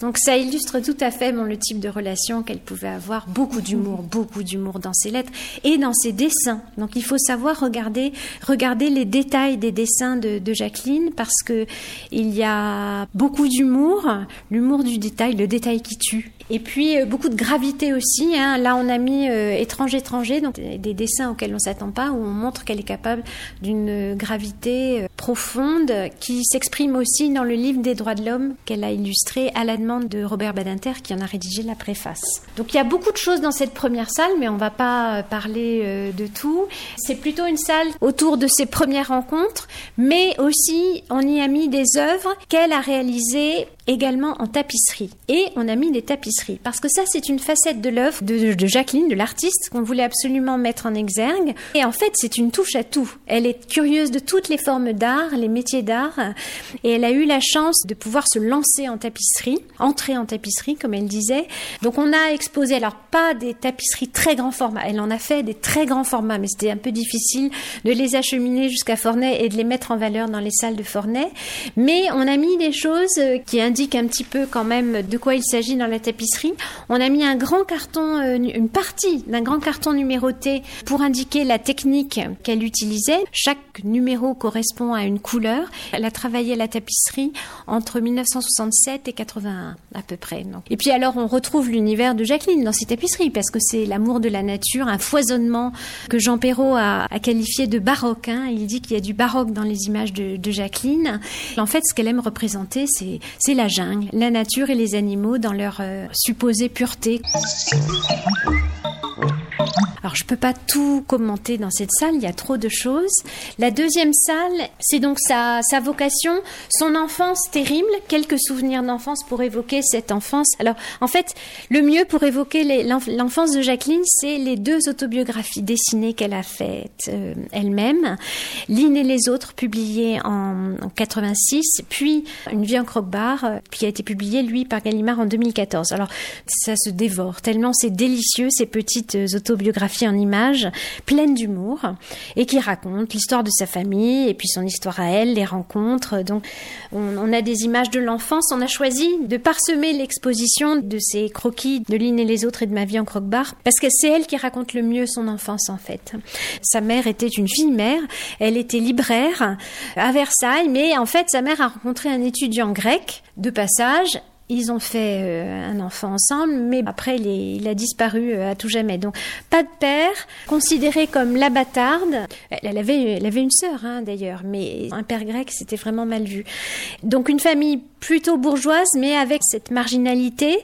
Donc ça illustre tout à fait le type de relation qu'elle pouvait avoir, beaucoup d'humour, beaucoup d'humour dans ses lettres et dans ses dessins. Donc il faut savoir regarder regarder, les détails des dessins de, Jacqueline parce que il y a beaucoup d'humour, l'humour du détail, le détail qui tue. Et puis euh, beaucoup de gravité aussi. Hein. Là, on a mis euh, étrange étranger, donc des dessins auxquels on s'attend pas, où on montre qu'elle est capable d'une gravité euh, profonde qui s'exprime aussi dans le livre des droits de l'homme qu'elle a illustré à la demande de Robert Badinter qui en a rédigé la préface. Donc il y a beaucoup de choses dans cette première salle, mais on va pas parler de tout. C'est plutôt une salle autour de ses premières rencontres, mais aussi on y a mis des œuvres qu'elle a réalisées également en tapisserie. Et on a mis des tapisseries. Parce que ça, c'est une facette de l'œuvre de, Jacqueline, de l'artiste, qu'on voulait absolument mettre en exergue. Et en fait, c'est une touche à tout. Elle est curieuse de toutes les formes d'art, les métiers d'art. Et elle a eu la chance de pouvoir se lancer en tapisserie, entrer en tapisserie, comme elle disait. Donc on a exposé, alors pas des tapisseries très grand format. Elle en a fait des très grands formats, mais c'était un peu difficile de les acheminer jusqu'à Fornay et de les mettre en valeur dans les salles de Fornay. Mais on a mis des choses qui indiquent un petit peu quand même de quoi il s'agit dans la tapisserie. On a mis un grand carton, euh, une partie d'un grand carton numéroté pour indiquer la technique qu'elle utilisait. Chaque numéro correspond à une couleur. Elle a travaillé la tapisserie entre 1967 et 81 à peu près. Et puis alors on retrouve l'univers de Jacqueline dans ses tapisseries parce que c'est l'amour de la nature, un foisonnement que Jean Perrault a, qualifié de baroque. Hein. Il dit qu'il y a du baroque dans les images de, de Jacqueline. En fait, ce qu'elle aime représenter, c'est la la nature et les animaux dans leur euh, supposée pureté. Alors je peux pas tout commenter dans cette salle, il y a trop de choses. La deuxième salle, c'est donc sa, sa vocation, son enfance terrible, quelques souvenirs d'enfance pour évoquer cette enfance. Alors en fait, le mieux pour évoquer l'enfance de Jacqueline, c'est les deux autobiographies dessinées qu'elle a faites euh, elle-même. L'une et les autres, publiées en, en 86, puis Une vie en croque-bar, euh, qui a été publiée, lui, par Gallimard en 2014. Alors, ça se dévore tellement c'est délicieux, ces petites euh, autobiographies en images, pleines d'humour, et qui racontent l'histoire de sa famille, et puis son histoire à elle, les rencontres. Donc, on, a des images de l'enfance. On a choisi de parsemer l'exposition de ces croquis de l'une et les autres et de ma vie en croque-bar, parce que c'est elle qui raconte le mieux son enfance, en fait. Sa mère était une fille mère, elle était libraire à Versailles, mais en fait, sa mère a rencontré un étudiant grec de passage. Ils ont fait euh, un enfant ensemble, mais après il, a disparu euh, à tout jamais. Donc pas de père, considéré comme la bâtarde. Elle, elle avait, elle avait une sœur hein, d'ailleurs, mais un père grec c'était vraiment mal vu. Donc une famille plutôt bourgeoise, mais avec cette marginalité.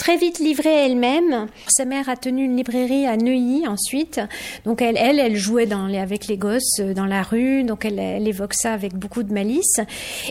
Très vite livrée elle-même. Sa mère a tenu une librairie à Neuilly ensuite. Donc elle, elle, elle jouait avec les gosses euh, dans la rue. Donc elle, elle évoque ça avec beaucoup de malice.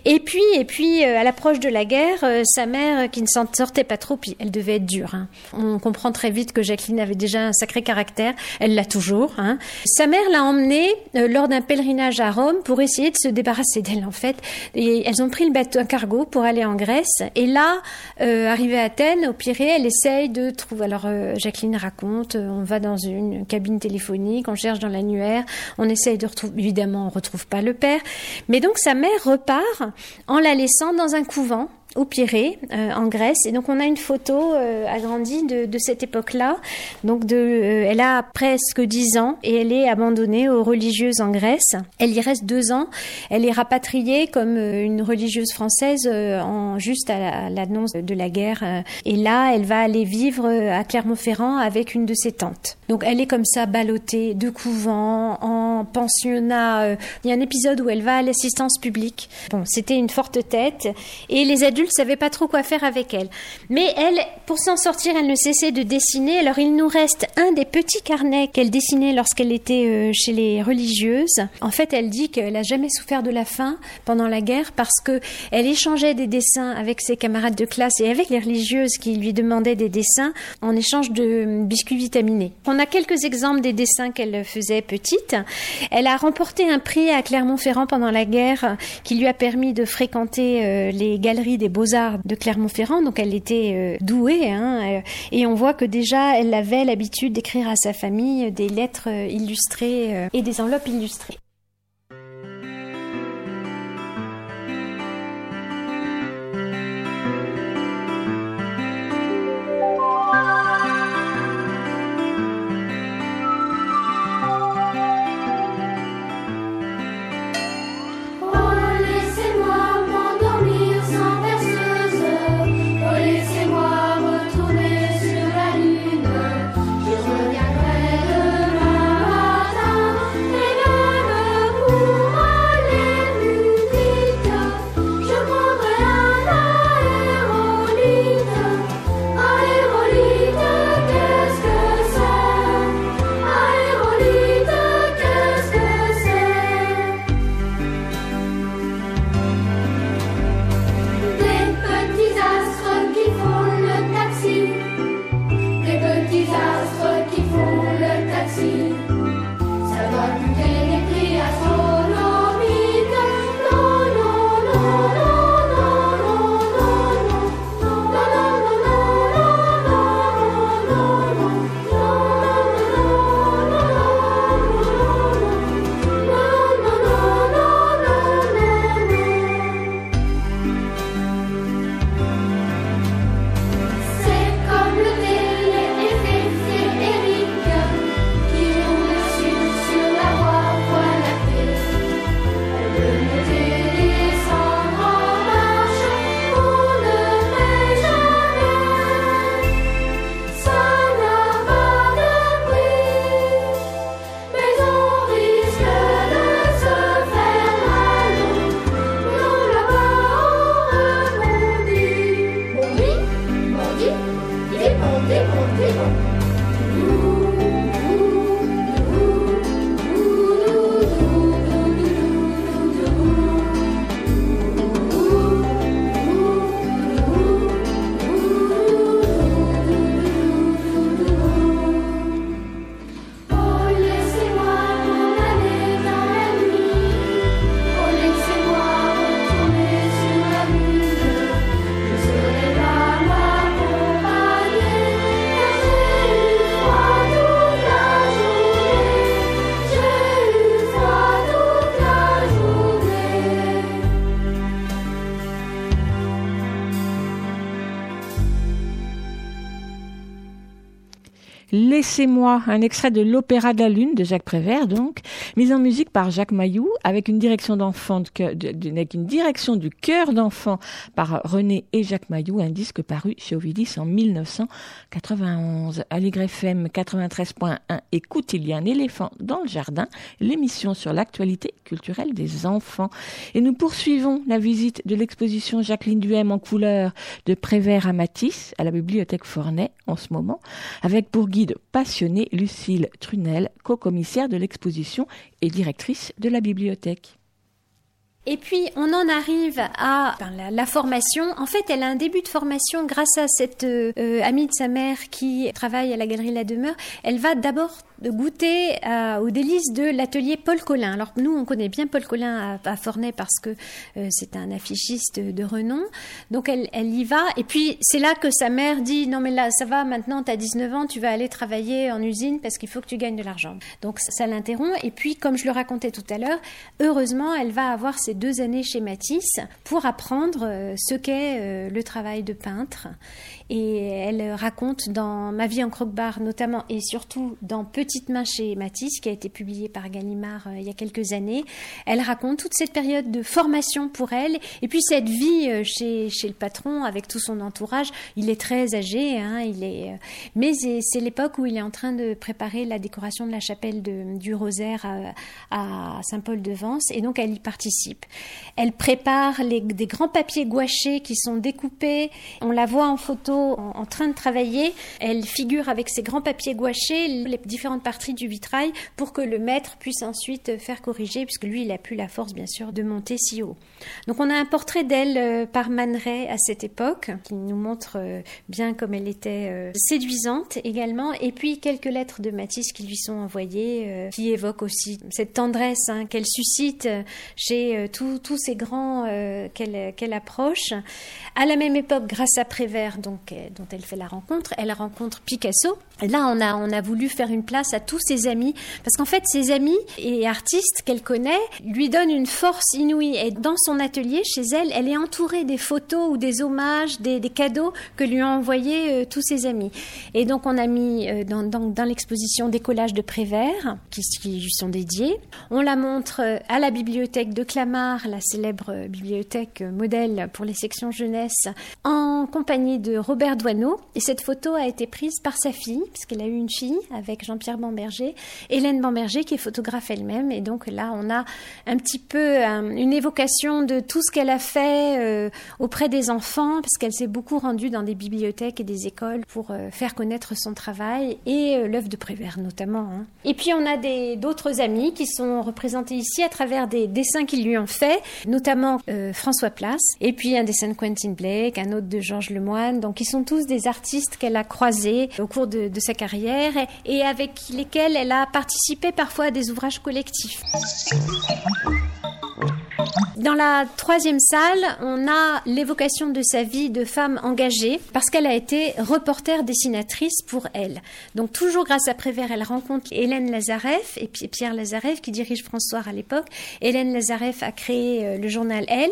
Et puis, et puis euh, à l'approche de la guerre, euh, sa mère qui ne s'en sortait pas trop, puis elle devait être dure. hein. On comprend très vite que Jacqueline avait déjà un sacré caractère. Elle l'a toujours. hein. Sa mère l'a emmenée lors d'un pèlerinage à Rome pour essayer de se débarrasser d'elle en fait. Et elles ont pris le bateau, un cargo pour aller en Grèce. Et là, arrivée à Athènes, au Elle essaye de trouver. Alors euh, Jacqueline raconte, euh, on va dans une cabine téléphonique, on cherche dans l'annuaire, on essaye de retrouver. Évidemment, on retrouve pas le père. Mais donc sa mère repart en la laissant dans un couvent au Pirée, euh, en Grèce. Et donc on a une photo euh, agrandie de, de cette époque-là. Donc de, euh, elle a presque 10 ans et elle est abandonnée aux religieuses en Grèce. Elle y reste deux ans. Elle est rapatriée comme euh, une religieuse française euh, en juste à la- à l'annonce de la guerre. euh. Et là, elle va aller vivre à Clermont-Ferrand avec une de ses tantes. Donc elle est comme ça ballottée de couvent en pensionnat. Il y a un épisode où elle va à l'assistance publique. Bon, c'était une forte tête et les adultes savaient pas trop quoi faire avec elle. Mais elle, pour s'en sortir, elle ne cessait de dessiner. Alors il nous reste un des petits carnets qu'elle dessinait lorsqu'elle était euh, chez les religieuses. En fait, elle dit qu'elle a jamais souffert de la faim pendant la guerre parce que elle échangeait des dessins avec ses camarades de classe et avec les religieuses qui lui demandaient des dessins en échange de biscuits vitaminés. On a quelques exemples des dessins qu'elle faisait petite. Elle a remporté un prix à Clermont-Ferrand pendant la guerre qui lui a permis de fréquenter euh, les galeries des beaux-arts de Clermont-Ferrand. Donc elle était euh, douée hein, euh, et on voit que déjà elle avait l'habitude d'écrire à sa famille des lettres euh, illustrées euh, et des enveloppes illustrées. Laissez-moi, un extrait de l'Opéra de la Lune de Jacques Prévert, donc, mise en musique par Jacques Mailloux, avec une direction d'enfant, une direction du cœur d'enfant par René et Jacques Mailloux, un disque paru chez Ovidis en 1991. Aligre FM 93.1, écoute, il y a un éléphant dans le jardin, l'émission sur l'actualité culturelle des enfants. Et nous poursuivons la visite de l'exposition Jacqueline Duhem en couleur de Prévert à Matisse, à la bibliothèque Fornet, en ce moment, avec pour guide passionné Lucille Trunel, co-commissaire de l'exposition et directrice de la bibliothèque. Et puis, on en arrive à la, formation. En fait, elle a un début de formation grâce à cette euh, amie de sa mère qui travaille à la Galerie La Demeure. Elle va d'abord de goûter euh, aux délices de l'atelier Paul Collin. Alors nous, on connaît bien Paul Collin à, à Fornay parce que euh, c'est un affichiste de renom. Donc elle, elle y va. Et puis c'est là que sa mère dit, non mais là, ça va, maintenant tu as 19 ans, tu vas aller travailler en usine parce qu'il faut que tu gagnes de l'argent. Donc ça, l'interrompt. Et puis, comme je le racontais tout à l'heure, heureusement, elle va avoir ces deux années chez Matisse pour apprendre euh, ce qu'est le travail de peintre. Et elle raconte dans Ma vie en croque-bar notamment et surtout dans Petite main chez Matisse qui a été publié par Gallimard euh, il y a quelques années. Elle raconte toute cette période de formation pour elle et puis cette vie euh, chez, chez le patron avec tout son entourage. Il est très âgé, hein, il est, euh, mais c'est l'époque où il est en train de préparer la décoration de la chapelle de, du Rosaire à, à Saint-Paul-de-Vence et donc elle y participe. Elle prépare les, des grands papiers gouachés qui sont découpés. On la voit en photo en, train de travailler. Elle figure avec ses grands papiers gouachés les différentes parties du vitrail pour que le maître puisse ensuite faire corriger, puisque lui, il a plus la force, bien sûr, de monter si haut. Donc on a un portrait d'elle euh, par Man à cette époque, qui nous montre euh, bien comme elle était euh, séduisante également, et puis quelques lettres de Matisse qui lui sont envoyées, qui évoquent aussi cette tendresse hein, qu'elle suscite chez tous ces grands qu'elle approche. À la même époque, grâce à Prévert, donc dont elle fait la rencontre. Elle rencontre Picasso. Là, on a, on a voulu faire une place à tous ses amis, parce qu'en fait, ses amis et artistes qu'elle connaît lui donnent une force inouïe. Et dans atelier, chez elle, elle est entourée des photos ou des hommages, des, cadeaux que lui ont envoyés euh, tous ses amis. Et donc, on a mis euh, dans, l'exposition des collages de Prévert, qui, lui sont dédiés. On la montre euh, à la bibliothèque de Clamart, la célèbre bibliothèque modèle pour les sections jeunesse, en compagnie de Robert Robert Et cette photo a été prise par sa fille, puisqu'elle a eu une fille avec Jean-Pierre Bamberger, Hélène Bamberger, qui est photographe elle-même. Et donc là, on a un petit peu euh, une évocation de tout ce qu'elle a fait euh, auprès des enfants, parce qu'elle s'est beaucoup rendue dans des bibliothèques et des écoles pour euh, faire connaître son travail et l'œuvre de Prévert notamment. Hein. Et puis on a d'autres amis qui sont représentés ici à travers des dessins qu'ils lui ont fait, notamment François Place, et puis un dessin de Quentin Blake, un autre de Georges Lemoine. Donc sont tous des artistes qu'elle a croisés au cours de, sa carrière et avec lesquels elle a participé parfois à des ouvrages collectifs. Dans la troisième salle, on a l'évocation de sa vie de femme engagée parce qu'elle a été reporter dessinatrice pour elle. Donc toujours grâce à Prévert, elle rencontre Hélène Lazareff et Pierre Lazareff qui dirige François à l'époque. Hélène Lazareff a créé euh, le journal Elle.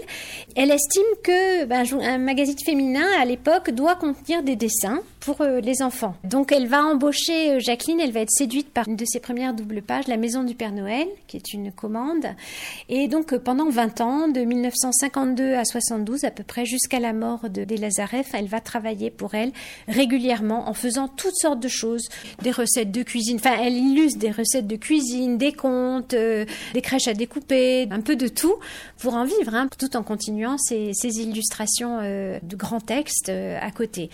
Elle estime que ben, un magazine féminin à l'époque doit contenir des dessins pour euh, les enfants. Donc elle va embaucher euh, Jacqueline, elle va être séduite par une de ses premières doubles pages, La Maison du Père Noël, qui est une commande. Et donc pendant 20 de 1952 à 72 à peu près, jusqu'à la mort de, elle va travailler pour elle régulièrement en faisant toutes sortes de choses, des recettes de cuisine, enfin elle illustre des recettes de cuisine, des contes, euh, des crèches à découper, un peu de tout pour en vivre, hein, tout en continuant ces, illustrations euh, de grands textes euh, à côté.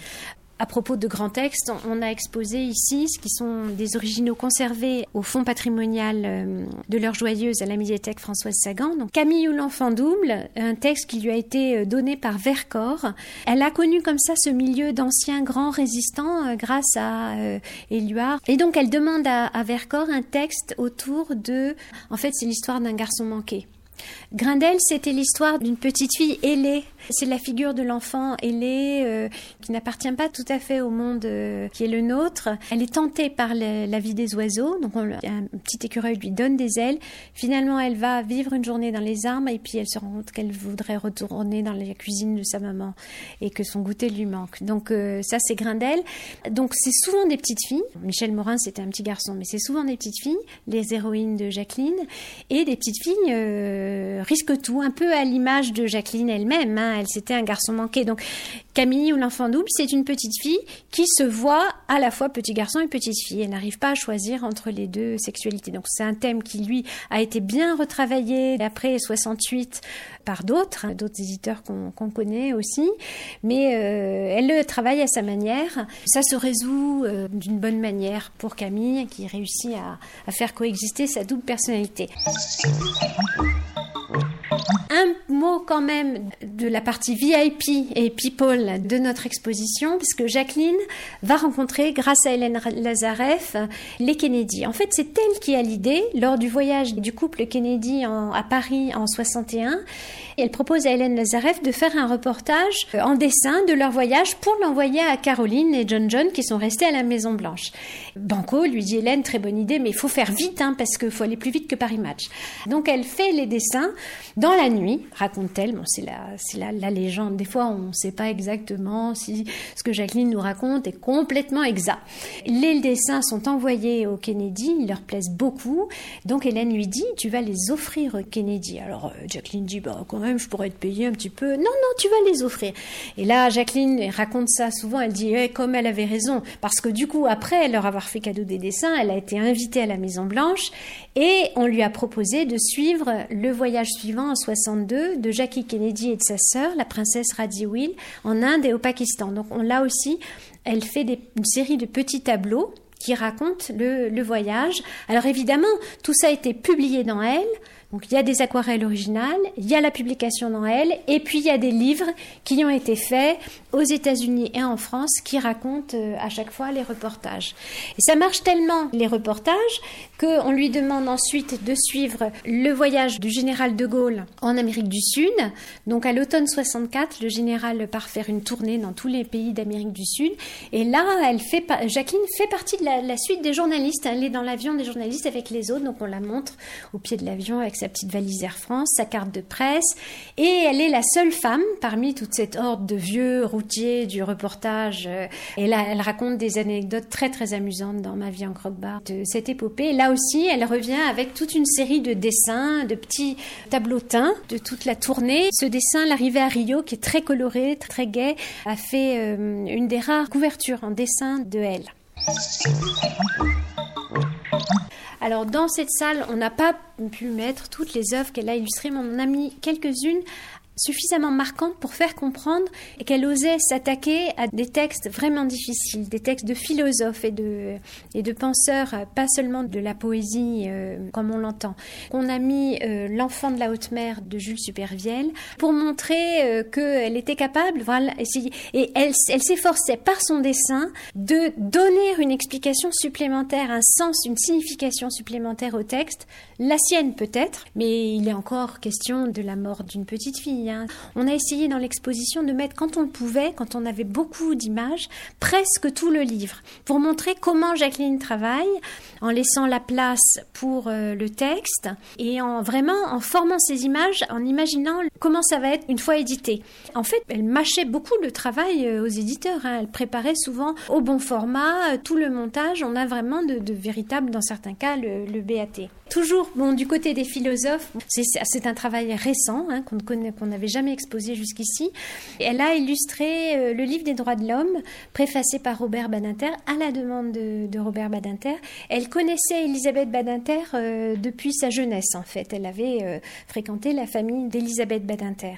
À propos de grands textes, on a exposé ici ce qui sont des originaux conservés au fonds patrimonial euh, de l'heure joyeuse à la médiathèque Françoise Sagan. Camille ou l'enfant double, un texte qui lui a été euh, donné par Vercors. Elle a connu comme ça ce milieu d'anciens grands résistants euh, grâce à Éluard. Et donc elle demande à Vercors un texte autour de... En fait, c'est l'histoire d'un garçon manqué. Grindel, c'était l'histoire d'une petite fille ailée. C'est la figure de l'enfant ailé euh, qui n'appartient pas tout à fait au monde euh, qui est le nôtre. Elle est tentée par la vie des oiseaux, donc on- un petit écureuil lui donne des ailes. Finalement, elle va vivre une journée dans les arbres et puis elle se rend compte qu'elle voudrait retourner dans la cuisine de sa maman et que son goûter lui manque. Donc euh, ça, c'est Grindel. Donc c'est souvent des petites filles. Michel Morin, c'était un petit garçon, mais c'est souvent des petites filles, les héroïnes de Jacqueline, et des petites filles risquent tout, un peu à l'image de Jacqueline elle-même. hein. Elle c'était un garçon manqué. Donc Camille ou l'enfant double, c'est une petite fille qui se voit à la fois petit garçon et petite fille. Elle n'arrive pas à choisir entre les deux sexualités. Donc c'est un thème qui lui a été bien retravaillé après 68 par d'autres, d'autres éditeurs qu'on connaît aussi. Mais euh, elle le travaille à sa manière. Ça se résout euh, d'une bonne manière pour Camille qui réussit à faire coexister sa double personnalité. Un mot quand même de la partie VIP et People de notre exposition, puisque Jacqueline va rencontrer, grâce à Hélène Lazareff, les Kennedy. En fait, c'est elle qui a l'idée, lors du voyage du couple Kennedy en- à Paris en 61, et elle propose à Hélène Lazareff de faire un reportage euh, en dessin de leur voyage pour l'envoyer à Caroline et John John qui sont restés à la Maison Blanche. Banco lui dit Hélène, très bonne idée, mais il faut faire vite hein, parce qu'il faut aller plus vite que Paris Match. Donc elle fait les dessins dans la nuit, raconte-t-elle. Bon, c'est la, c'est la, légende. Des fois, on ne sait pas exactement si ce que Jacqueline nous raconte est complètement exact. Les dessins sont envoyés au Kennedy, ils leur plaisent beaucoup. Donc Hélène lui dit Tu vas les offrir au Kennedy. Alors euh, Jacqueline dit bah, même, je pourrais te payer un petit peu. Non, non, tu vas les offrir. Et là, Jacqueline raconte ça souvent. Elle dit Eh, Comme elle avait raison. Parce que du coup, après leur avoir fait cadeau des dessins, elle a été invitée à la Maison Blanche et on lui a proposé de suivre le voyage suivant en 62 de Jackie Kennedy et de sa sœur, la princesse Radziwill, en Inde et au Pakistan. Donc on aussi, elle fait une série de petits tableaux qui racontent le, le voyage. Alors évidemment, tout ça a été publié dans Elle. Donc il y a des aquarelles originales, il y a la publication dans Elle, et puis il y a des livres qui ont été faits aux États-Unis et en France qui racontent euh, à chaque fois les reportages. Et ça marche tellement les reportages qu'on lui demande ensuite de suivre le voyage du général de Gaulle en Amérique du Sud. Donc à l'automne 64, le général part faire une tournée dans tous les pays d'Amérique du Sud. Et là, Jacqueline fait partie de la, la suite des journalistes. Elle est dans l'avion des journalistes avec les autres. Donc on la montre au pied de l'avion avec sa petite valise Air France, sa carte de presse. Et elle est la seule femme parmi toute cette horde de vieux routiers du reportage. Euh, Et là, elle raconte des anecdotes très très amusantes dans Ma vie en croque-bar de cette épopée. Là aussi, elle revient avec toute une série de dessins, de petits tableaux teints de toute la tournée. Ce dessin, l'arrivée à Rio, qui est très coloré, très gai, a fait euh, une des rares couvertures en dessin de elle. Alors dans cette salle, on n'a pas pu mettre toutes les œuvres qu'elle a illustrées, mais on en a mis quelques-unes suffisamment marquantes pour faire comprendre qu'elle osait s'attaquer à des textes vraiment difficiles, des textes de philosophes et de, penseurs, pas seulement de la poésie euh, comme on l'entend. On a mis euh, L'enfant de la haute mer de Jules Supervielle pour montrer euh, qu'elle était capable, voilà, et elle, elle s'efforçait par son dessin de donner une explication supplémentaire, un sens, une signification supplémentaire au texte, la sienne peut-être, mais il est encore question de la mort d'une petite fille. Hein. On a essayé dans l'exposition de mettre, quand on pouvait, quand on avait beaucoup d'images, presque tout le livre, pour montrer comment Jacqueline travaille, en laissant la place pour euh, le texte, et en vraiment en formant ces images, en imaginant comment ça va être une fois édité. En fait, elle mâchait beaucoup le travail euh, aux éditeurs. hein. Elle préparait souvent au bon format, euh, tout le montage. On a vraiment de, de véritables, dans certains cas, le, le BAT. Toujours, bon, du côté des philosophes, c'est- un travail récent hein, qu'on n'avait jamais exposé jusqu'ici. Elle a illustré euh, le livre des droits de l'homme, préfacé par Robert Badinter, à la demande de, Robert Badinter. Elle connaissait Elisabeth Badinter euh, depuis sa jeunesse, en fait. Elle avait euh, fréquenté la famille d'Elisabeth Badinter.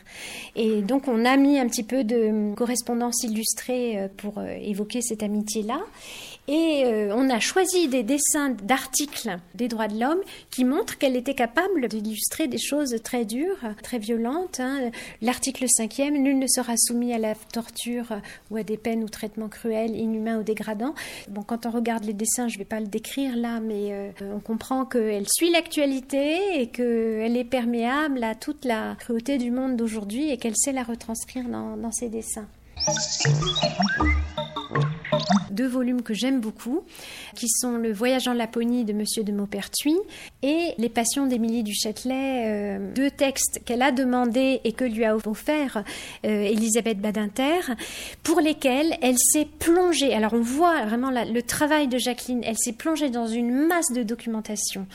Et donc, on a mis un petit peu de correspondance illustrée pour évoquer cette amitié-là. Et euh, on a choisi des dessins d'articles des droits de l'homme qui montrent qu'elle était capable d'illustrer des choses très dures, très violentes. Hein. L'article 5e, nul ne sera soumis à la torture ou à des peines ou traitements cruels, inhumains ou dégradants. Bon, quand on regarde les dessins, je ne vais pas le décrire là, mais euh, on comprend qu'elle suit l'actualité et qu'elle est perméable à toute la cruauté du monde d'aujourd'hui et qu'elle sait la retranscrire dans, dans ses dessins deux volumes que j'aime beaucoup, qui sont Le Voyage en Laponie de Monsieur de Maupertuis et Les Passions d'Émilie du Châtelet, euh, deux textes qu'elle a demandés et que lui a offert euh, Elisabeth Badinter, pour lesquels elle s'est plongée. Alors on voit vraiment le travail de Jacqueline, elle s'est plongée dans une masse de documentation,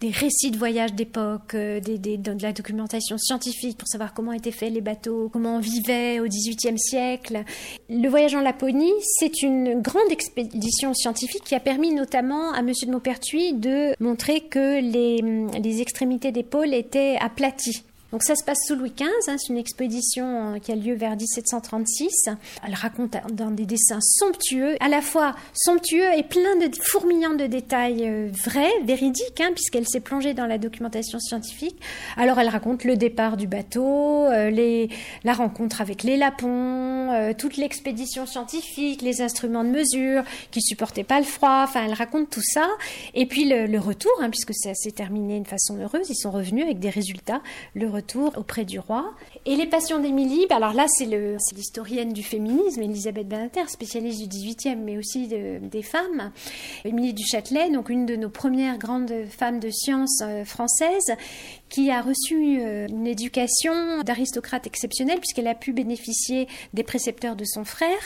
des récits de voyage d'époque, euh, de la documentation scientifique pour savoir comment étaient faits les bateaux, comment on vivait au XVIIIe siècle. Le voyage en Laponie, c'est une grande expédition scientifique qui a permis notamment à M. de Maupertuis de montrer que les, les extrémités des pôles étaient aplaties. Donc ça se passe sous Louis XV, hein, c'est une expédition euh, qui a lieu vers 1736. Elle raconte dans des dessins somptueux, à la fois somptueux et plein de fourmillants de détails euh, vrais, véridiques, hein, puisqu'elle s'est plongée dans la documentation scientifique. Alors elle raconte le départ du bateau, euh, la rencontre avec les lapons, toute l'expédition scientifique, les instruments de mesure qui supportaient pas le froid. Enfin, elle raconte tout ça. Et puis le, retour, hein, puisque ça s'est terminé de façon heureuse, ils sont revenus avec des résultats. Le retour auprès du roi. Et les passions d'Émilie, bah alors là c'est l'historienne du féminisme, Elisabeth Badinter, spécialiste du 18e, mais aussi des femmes. Émilie du Châtelet, donc une de nos premières grandes femmes de science euh, françaises, qui a reçu euh, une éducation d'aristocrate exceptionnelle puisqu'elle a pu bénéficier des précepteurs de son frère.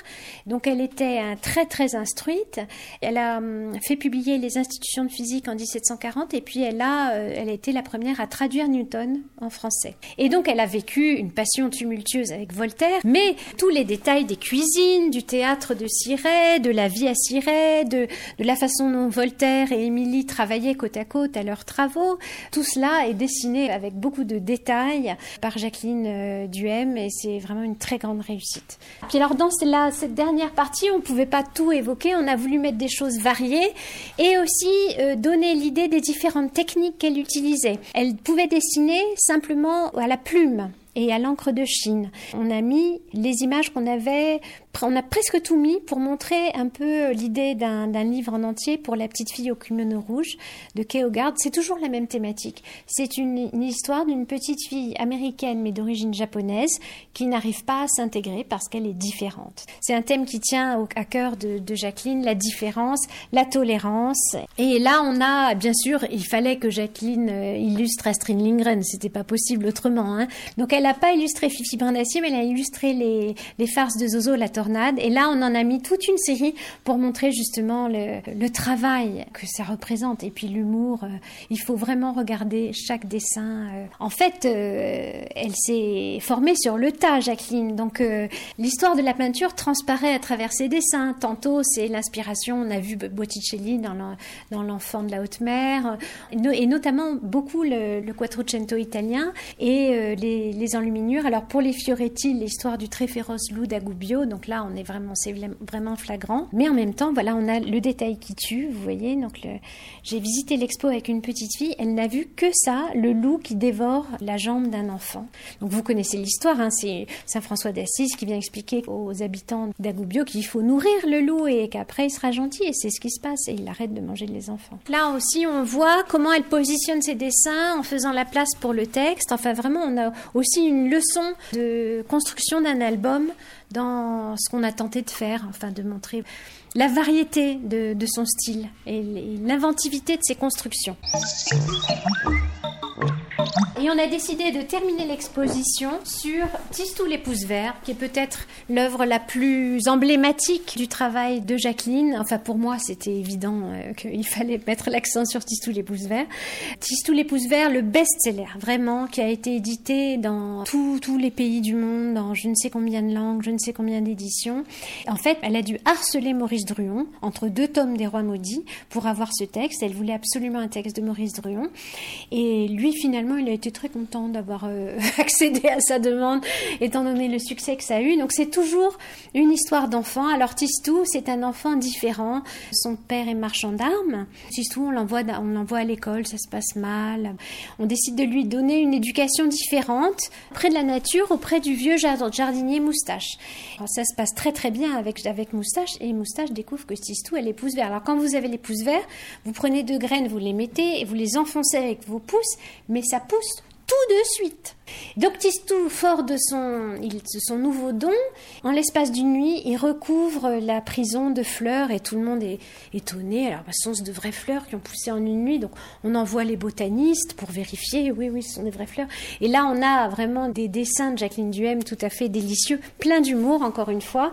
Donc elle était très très instruite. Elle a hum, fait publier les institutions de physique en 1740 et puis elle a, euh, elle a été la première à traduire Newton en français. Et donc elle a vécu une passion tumultueuse avec Voltaire, mais tous les détails des cuisines, du théâtre de Cirey, de la vie à Cirey, de, la façon dont Voltaire et Émilie travaillaient côte à côte à leurs travaux, tout cela est dessiné avec beaucoup de détails par Jacqueline euh, Duhem et c'est vraiment une très grande réussite. Puis alors dans cette dernière partie, on ne pouvait pas tout évoquer, on a voulu mettre des choses variées et aussi euh, donner l'idée des différentes techniques qu'elle utilisait. Elle pouvait dessiner simplement à la plume et à l'encre de Chine. On a mis les images qu'on avait on a presque tout mis pour montrer un peu l'idée d'un livre en entier pour la petite fille au kimono rouge de Kay C'est toujours la même thématique. C'est une, histoire d'une petite fille américaine mais d'origine japonaise qui n'arrive pas à s'intégrer parce qu'elle est différente. C'est un thème qui tient à cœur de, Jacqueline, la différence, la tolérance. Et là, on a, bien sûr, il fallait que Jacqueline euh, illustre Astrid Lindgren. C'était pas possible autrement. Hein. Donc, elle n'a pas illustré Fifi Brin mais elle a illustré les, les farces de Zozo la et là, on en a mis toute une série pour montrer justement le, travail que ça représente. Et puis l'humour, euh, il faut vraiment regarder chaque dessin. Euh. En fait, euh, elle s'est formée sur le tas, Jacqueline. Donc l'histoire de la peinture transparaît à travers ses dessins. Tantôt, c'est l'inspiration. On a vu Botticelli dans l'enfant de la haute mer, et, notamment beaucoup le, Quattrocento italien et les, les enluminures. Alors pour les Fioretti, l'histoire du très féroce loup d'Agubbio. Donc là, on est vraiment, c'est vraiment flagrant. Mais en même temps, voilà, on a le détail qui tue, vous voyez. Donc, j'ai visité l'expo avec une petite fille. Elle n'a vu que ça, le loup qui dévore la jambe d'un enfant. Donc, vous connaissez l'histoire. Hein, c'est Saint François d'Assise qui vient expliquer aux habitants d'Agoubio qu'il faut nourrir le loup et qu'après il sera gentil. Et c'est ce qui se passe. Et il arrête de manger les enfants. Là aussi, on voit comment elle positionne ses dessins en faisant la place pour le texte. Enfin, vraiment, on a aussi une leçon de construction d'un album dans ce qu'on a tenté de faire, enfin de montrer la variété de, son style et l'inventivité de ses constructions. Et on a décidé de terminer l'exposition sur Tistou les pouces verts, qui est peut-être l'œuvre la plus emblématique du travail de Jacqueline. Enfin, pour moi, c'était évident euh, qu'il fallait mettre l'accent sur Tistou les pouces verts. Tistou les pouces verts, le best-seller, vraiment, qui a été édité dans tous les pays du monde, dans je ne sais combien de langues, je ne sais combien d'éditions. En fait, elle a dû harceler Maurice Druon entre deux tomes des Rois maudits pour avoir ce texte. Elle voulait absolument un texte de Maurice Druon. Et lui, finalement, il a été très content d'avoir euh, accédé à sa demande, étant donné le succès que ça a eu. Donc c'est toujours une histoire d'enfant. Alors Tistou, c'est un enfant différent. Son père est marchand d'armes. Tistou, on l'envoie, à l'école, ça se passe mal. On décide de lui donner une éducation différente, près de la nature, auprès du vieux jardinier Moustache. Ça se passe très très bien avec, avec Moustache, et Moustache découvre que Tistou, elle est pousse vert. Alors quand vous avez les pouces verts, vous prenez deux graines, vous les mettez et vous les enfoncez avec vos pouces, mais ça pousse tout de suite. Donc Tistou, fort de son, son nouveau don, en l'espace d'une nuit, il recouvre la prison de fleurs et tout le monde est étonné. Alors, bah, ce sont de vraies fleurs qui ont poussé en une nuit, donc on envoie les botanistes pour vérifier. Oui, oui, ce sont des vraies fleurs. Et là, on a vraiment des dessins de Jacqueline Duhem tout à fait délicieux, plein d'humour, encore une fois.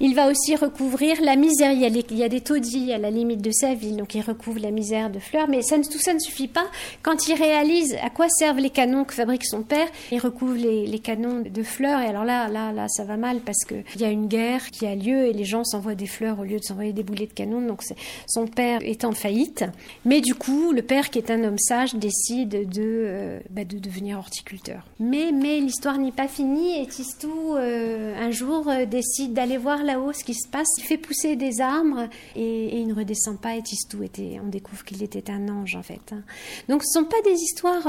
Il va aussi recouvrir la misère. Il y, a il y a des taudis à la limite de sa ville, donc il recouvre la misère de fleurs. Mais tout ça ne suffit pas. Quand il réalise à quoi servent les canons que fabrique son père, il recouvre les, canons de fleurs. Et alors là, là, là, ça va mal parce qu'il y a une guerre qui a lieu et les gens s'envoient des fleurs au lieu de s'envoyer des boulets de canon. Donc son père est en faillite. Mais du coup, le père, qui est un homme sage, décide de, euh, bah, de devenir horticulteur. Mais, mais l'histoire n'est pas finie et Tistou, euh, un jour, euh, décide d'aller voir là-haut ce qui se passe. Il fait pousser des arbres et, il ne redescend pas. Et Tistou, était, on découvre qu'il était un ange en fait. Hein. Donc ce ne sont pas des histoires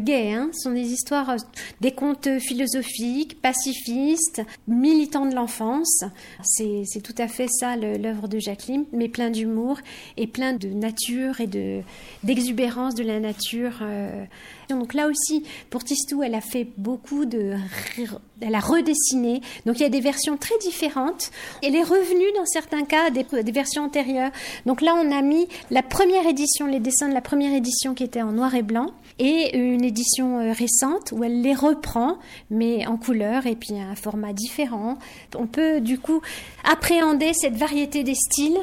gaies, hein, ce sont des histoires des contes philosophiques, pacifistes, militants de l'enfance. C'est tout à fait ça l'œuvre de Jacqueline, mais plein d'humour et plein de nature et d'exubérance de, la nature. Euh. Donc là aussi, pour Tistou, elle a fait beaucoup de... Elle a redessiné. Donc il y a des versions très différentes. Elle est revenue dans certains cas des, des versions antérieures. Donc là, on a mis la première édition, les dessins de la première édition qui étaient en noir et blanc et une édition euh, récente où elle les reprend, mais en couleur et puis un format différent. On peut du coup appréhender cette variété des styles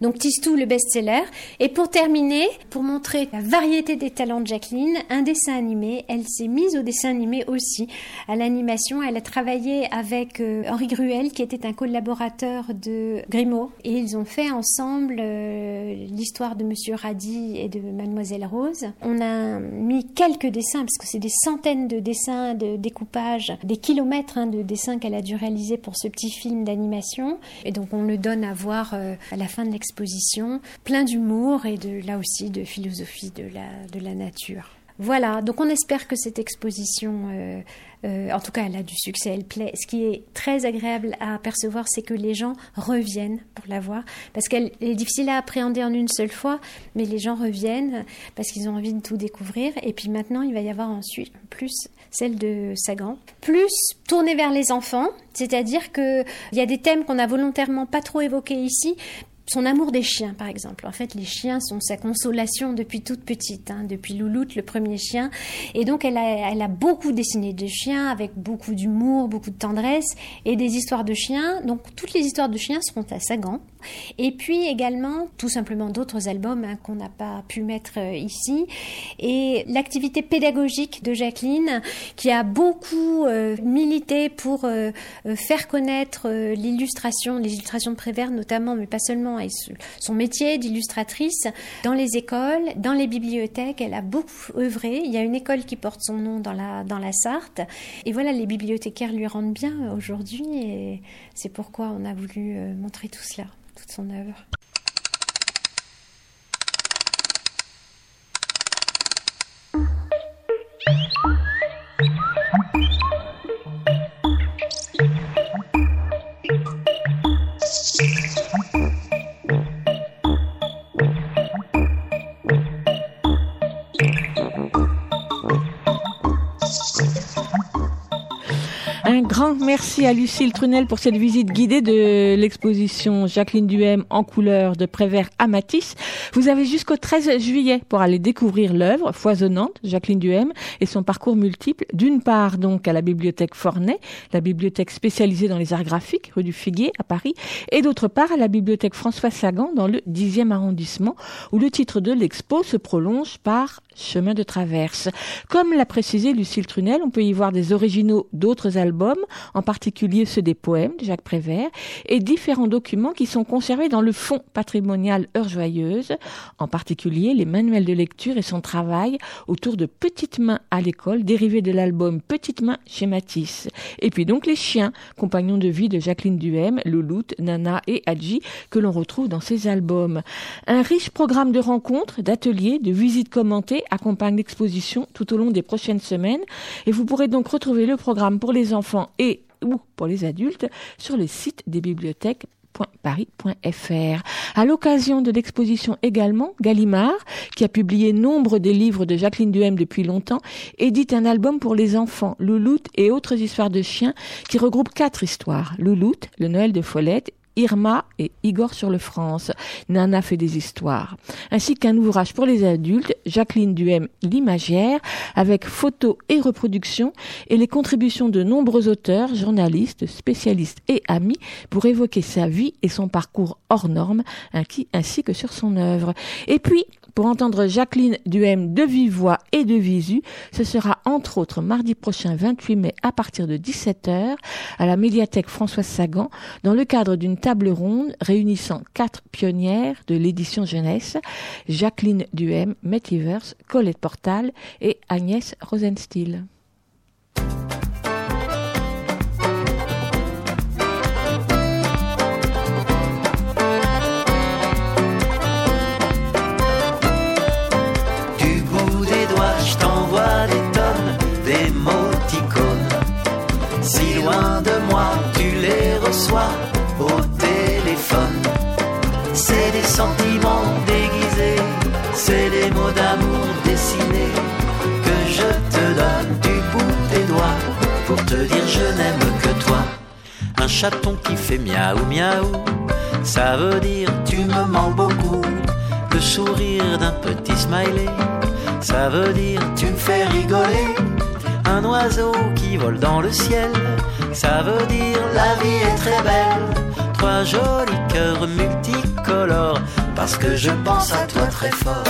donc Tistou, le best-seller. Et pour terminer, pour montrer la variété des talents de Jacqueline, un dessin animé. Elle s'est mise au dessin animé aussi, à l'animation. Elle a travaillé avec euh, Henri Gruel, qui était un collaborateur de Grimaud. Et ils ont fait ensemble euh, l'histoire de Monsieur Radi et de Mademoiselle Rose. On a mis quelques dessins, parce que c'est des centaines de dessins, de découpage, des kilomètres hein, de dessins qu'elle a dû réaliser pour ce petit film d'animation. Et donc on le donne à voir euh, à la fin de l'exposition exposition, plein d'humour et de là aussi de philosophie de la, de la nature. Voilà, donc on espère que cette exposition, euh, euh, en tout cas, elle a du succès, elle plaît. Ce qui est très agréable à percevoir, c'est que les gens reviennent pour la voir, parce qu'elle est difficile à appréhender en une seule fois, mais les gens reviennent parce qu'ils ont envie de tout découvrir. Et puis maintenant, il va y avoir ensuite plus celle de Sagan, plus tournée vers les enfants, c'est-à-dire qu'il y a des thèmes qu'on a volontairement pas trop évoqués ici, son amour des chiens, par exemple. En fait, les chiens sont sa consolation depuis toute petite, hein, depuis Louloute, le premier chien. Et donc, elle a, elle a beaucoup dessiné de chiens avec beaucoup d'humour, beaucoup de tendresse et des histoires de chiens. Donc, toutes les histoires de chiens seront à Sagan. Et puis également, tout simplement d'autres albums hein, qu'on n'a pas pu mettre euh, ici. Et l'activité pédagogique de Jacqueline, qui a beaucoup euh, milité pour euh, faire connaître l'illustration, les illustrations de Prévert notamment, mais pas seulement, et son métier d'illustratrice dans les écoles, dans les bibliothèques. Elle a beaucoup œuvré. Il y a une école qui porte son nom dans la, dans la Sarthe. Et voilà, les bibliothécaires lui rendent bien aujourd'hui. Et c'est pourquoi on a voulu montrer tout cela toute son œuvre. Grand merci à Lucille Trunel pour cette visite guidée de l'exposition Jacqueline Duhem en couleur de Prévert à Matisse. Vous avez jusqu'au 13 juillet pour aller découvrir l'œuvre foisonnante Jacqueline Duhem et son parcours multiple. D'une part donc à la bibliothèque Fornay, la bibliothèque spécialisée dans les arts graphiques, rue du Figuier à Paris, et d'autre part à la bibliothèque François Sagan dans le 10e arrondissement où le titre de l'expo se prolonge par chemin de traverse. Comme l'a précisé Lucille Trunel, on peut y voir des originaux d'autres albums albums, en particulier ceux des poèmes de Jacques Prévert, et différents documents qui sont conservés dans le fonds patrimonial Heure Joyeuse, en particulier les manuels de lecture et son travail autour de Petites Mains à l'école, dérivé de l'album Petites Mains chez Matisse. Et puis donc les chiens, compagnons de vie de Jacqueline Duhem, Louloute, Nana et Hadji, que l'on retrouve dans ces albums. Un riche programme de rencontres, d'ateliers, de visites commentées accompagne l'exposition tout au long des prochaines semaines et vous pourrez donc retrouver le programme pour les enfants et ou pour les adultes sur le site des bibliothèques paris.fr. À l'occasion de l'exposition également, Gallimard, qui a publié nombre des livres de Jacqueline Duhem depuis longtemps, édite un album pour les enfants, Louloute et autres histoires de chiens, qui regroupe quatre histoires. Louloute, le Noël de Follette Irma et Igor sur le France. Nana fait des histoires. Ainsi qu'un ouvrage pour les adultes, Jacqueline Duhem, l'imagière, avec photos et reproductions et les contributions de nombreux auteurs, journalistes, spécialistes et amis pour évoquer sa vie et son parcours hors normes, ainsi que sur son œuvre. Et puis, pour entendre Jacqueline Duhem de vive voix et de visu, ce sera entre autres mardi prochain 28 mai à partir de 17h à la médiathèque Françoise Sagan dans le cadre d'une table ronde réunissant quatre pionnières de l'édition jeunesse, Jacqueline Duhem, Metivers, Colette Portal et Agnès Rosenstiel. Au téléphone. C'est des sentiments déguisés, c'est des mots d'amour dessinés que je te donne du bout des doigts pour te dire je n'aime que toi. Un chaton qui fait miaou miaou, ça veut dire tu me mens beaucoup. Le sourire d'un petit smiley, ça veut dire tu me fais rigoler. Un oiseau qui vole dans le ciel, ça veut dire la vie est très belle. Trois jolis cœurs multicolores, parce que je pense à toi très fort.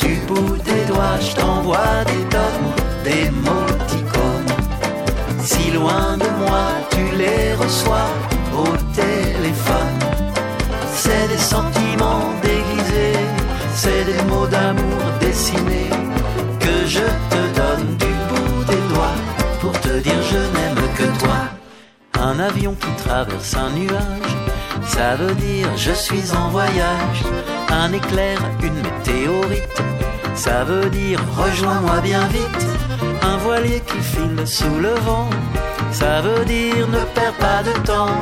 Du bout des doigts, je t'envoie des tonnes, des moticônes. Si loin de moi, tu les reçois au téléphone. C'est des sentiments Un avion qui traverse un nuage, ça veut dire je suis en voyage. Un éclair, une météorite, ça veut dire rejoins-moi bien vite. Un voilier qui file sous le vent, ça veut dire ne perds pas de temps.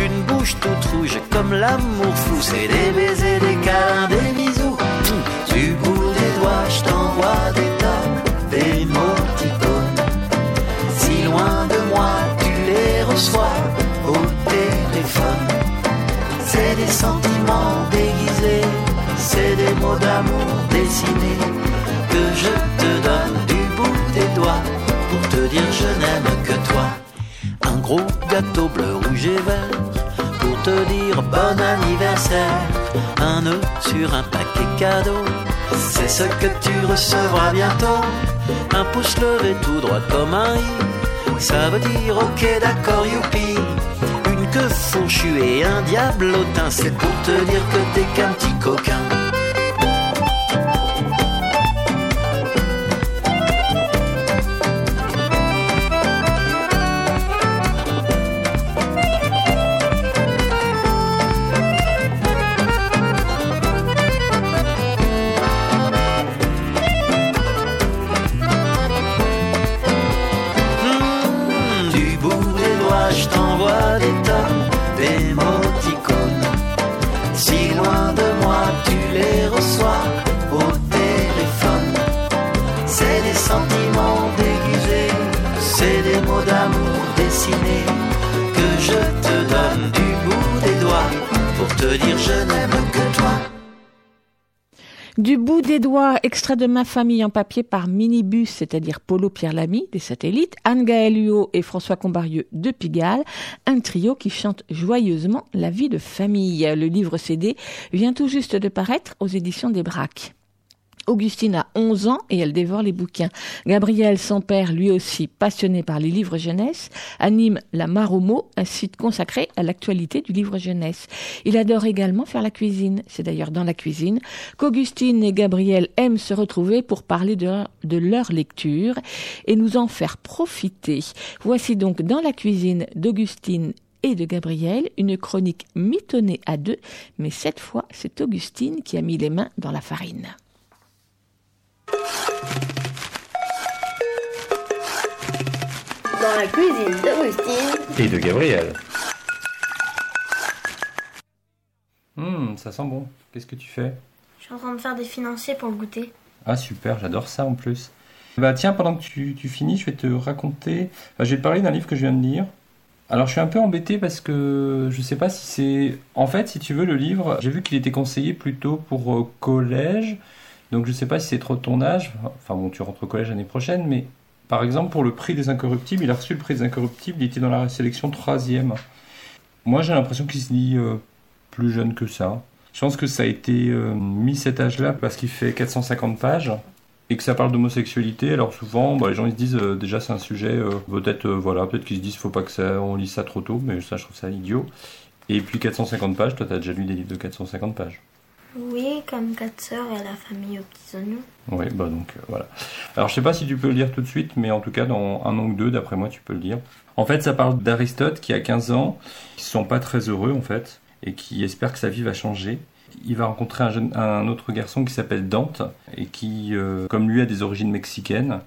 Une bouche toute rouge comme l'amour fou, c'est des baisers, des câlins, des bisous. Du bout des doigts, je t'envoie des tonnes, des moticônes. Sentiments déguisés, c'est des mots d'amour dessinés que je te donne du bout des doigts pour te dire je n'aime que toi. Un gros gâteau bleu, rouge et vert pour te dire bon anniversaire. Un nœud sur un paquet cadeau, c'est ce que tu recevras bientôt. Un pouce levé tout droit comme un i, ça veut dire ok d'accord youpi. Une queue fourchue et un diablotin, c'est pour te dire que t'es qu'un petit coquin. Du bout des doigts, extrait de ma famille en papier par Minibus, c'est-à-dire Polo Pierre Lamy des satellites, Anne-Gaëlle Huot et François Combarieux de Pigalle, un trio qui chante joyeusement la vie de famille. Le livre CD vient tout juste de paraître aux éditions des Braques. Augustine a 11 ans et elle dévore les bouquins. Gabriel, son père, lui aussi passionné par les livres jeunesse, anime la Maromo, un site consacré à l'actualité du livre jeunesse. Il adore également faire la cuisine. C'est d'ailleurs dans la cuisine qu'Augustine et Gabriel aiment se retrouver pour parler de, de leur lecture et nous en faire profiter. Voici donc dans la cuisine d'Augustine et de Gabriel, une chronique mitonnée à deux, mais cette fois, c'est Augustine qui a mis les mains dans la farine. Dans la cuisine d'Augustine Et de Gabriel. Hum, ça sent bon. Qu'est-ce que tu fais? Je suis en train de faire des financiers pour le goûter. Ah super, j'adore ça en plus. Bah tiens, pendant que tu, tu finis, je vais te raconter... Enfin, je vais te parler d'un livre que je viens de lire. Alors je suis un peu embêté parce que je sais pas si c'est... En fait, si tu veux, le livre, j'ai vu qu'il était conseillé plutôt pour euh, collège. Donc je sais pas si c'est trop de ton âge. Enfin bon, tu rentres au collège l'année prochaine, mais par exemple pour le prix des incorruptibles, il a reçu le prix des incorruptibles, il était dans la sélection troisième. Moi j'ai l'impression qu'il se lit euh, plus jeune que ça. Je pense que ça a été euh, mis cet âge-là parce qu'il fait 450 pages et que ça parle d'homosexualité. Alors souvent, bah, les gens ils se disent euh, déjà c'est un sujet euh, peut-être voilà peut-être qu'ils se disent faut pas que ça on lit ça trop tôt, mais ça je trouve ça idiot. Et puis 450 pages, toi t'as déjà lu des livres de 450 pages. Oui, comme quatre sœurs et la famille aux petits oignons. Oui, bah donc euh, voilà. Alors je sais pas si tu peux le lire tout de suite, mais en tout cas dans un an ou deux, d'après moi, tu peux le lire. En fait, ça parle d'Aristote qui a 15 ans, qui se sent pas très heureux en fait, et qui espère que sa vie va changer. Il va rencontrer un, jeune, un autre garçon qui s'appelle Dante, et qui, euh, comme lui, a des origines mexicaines.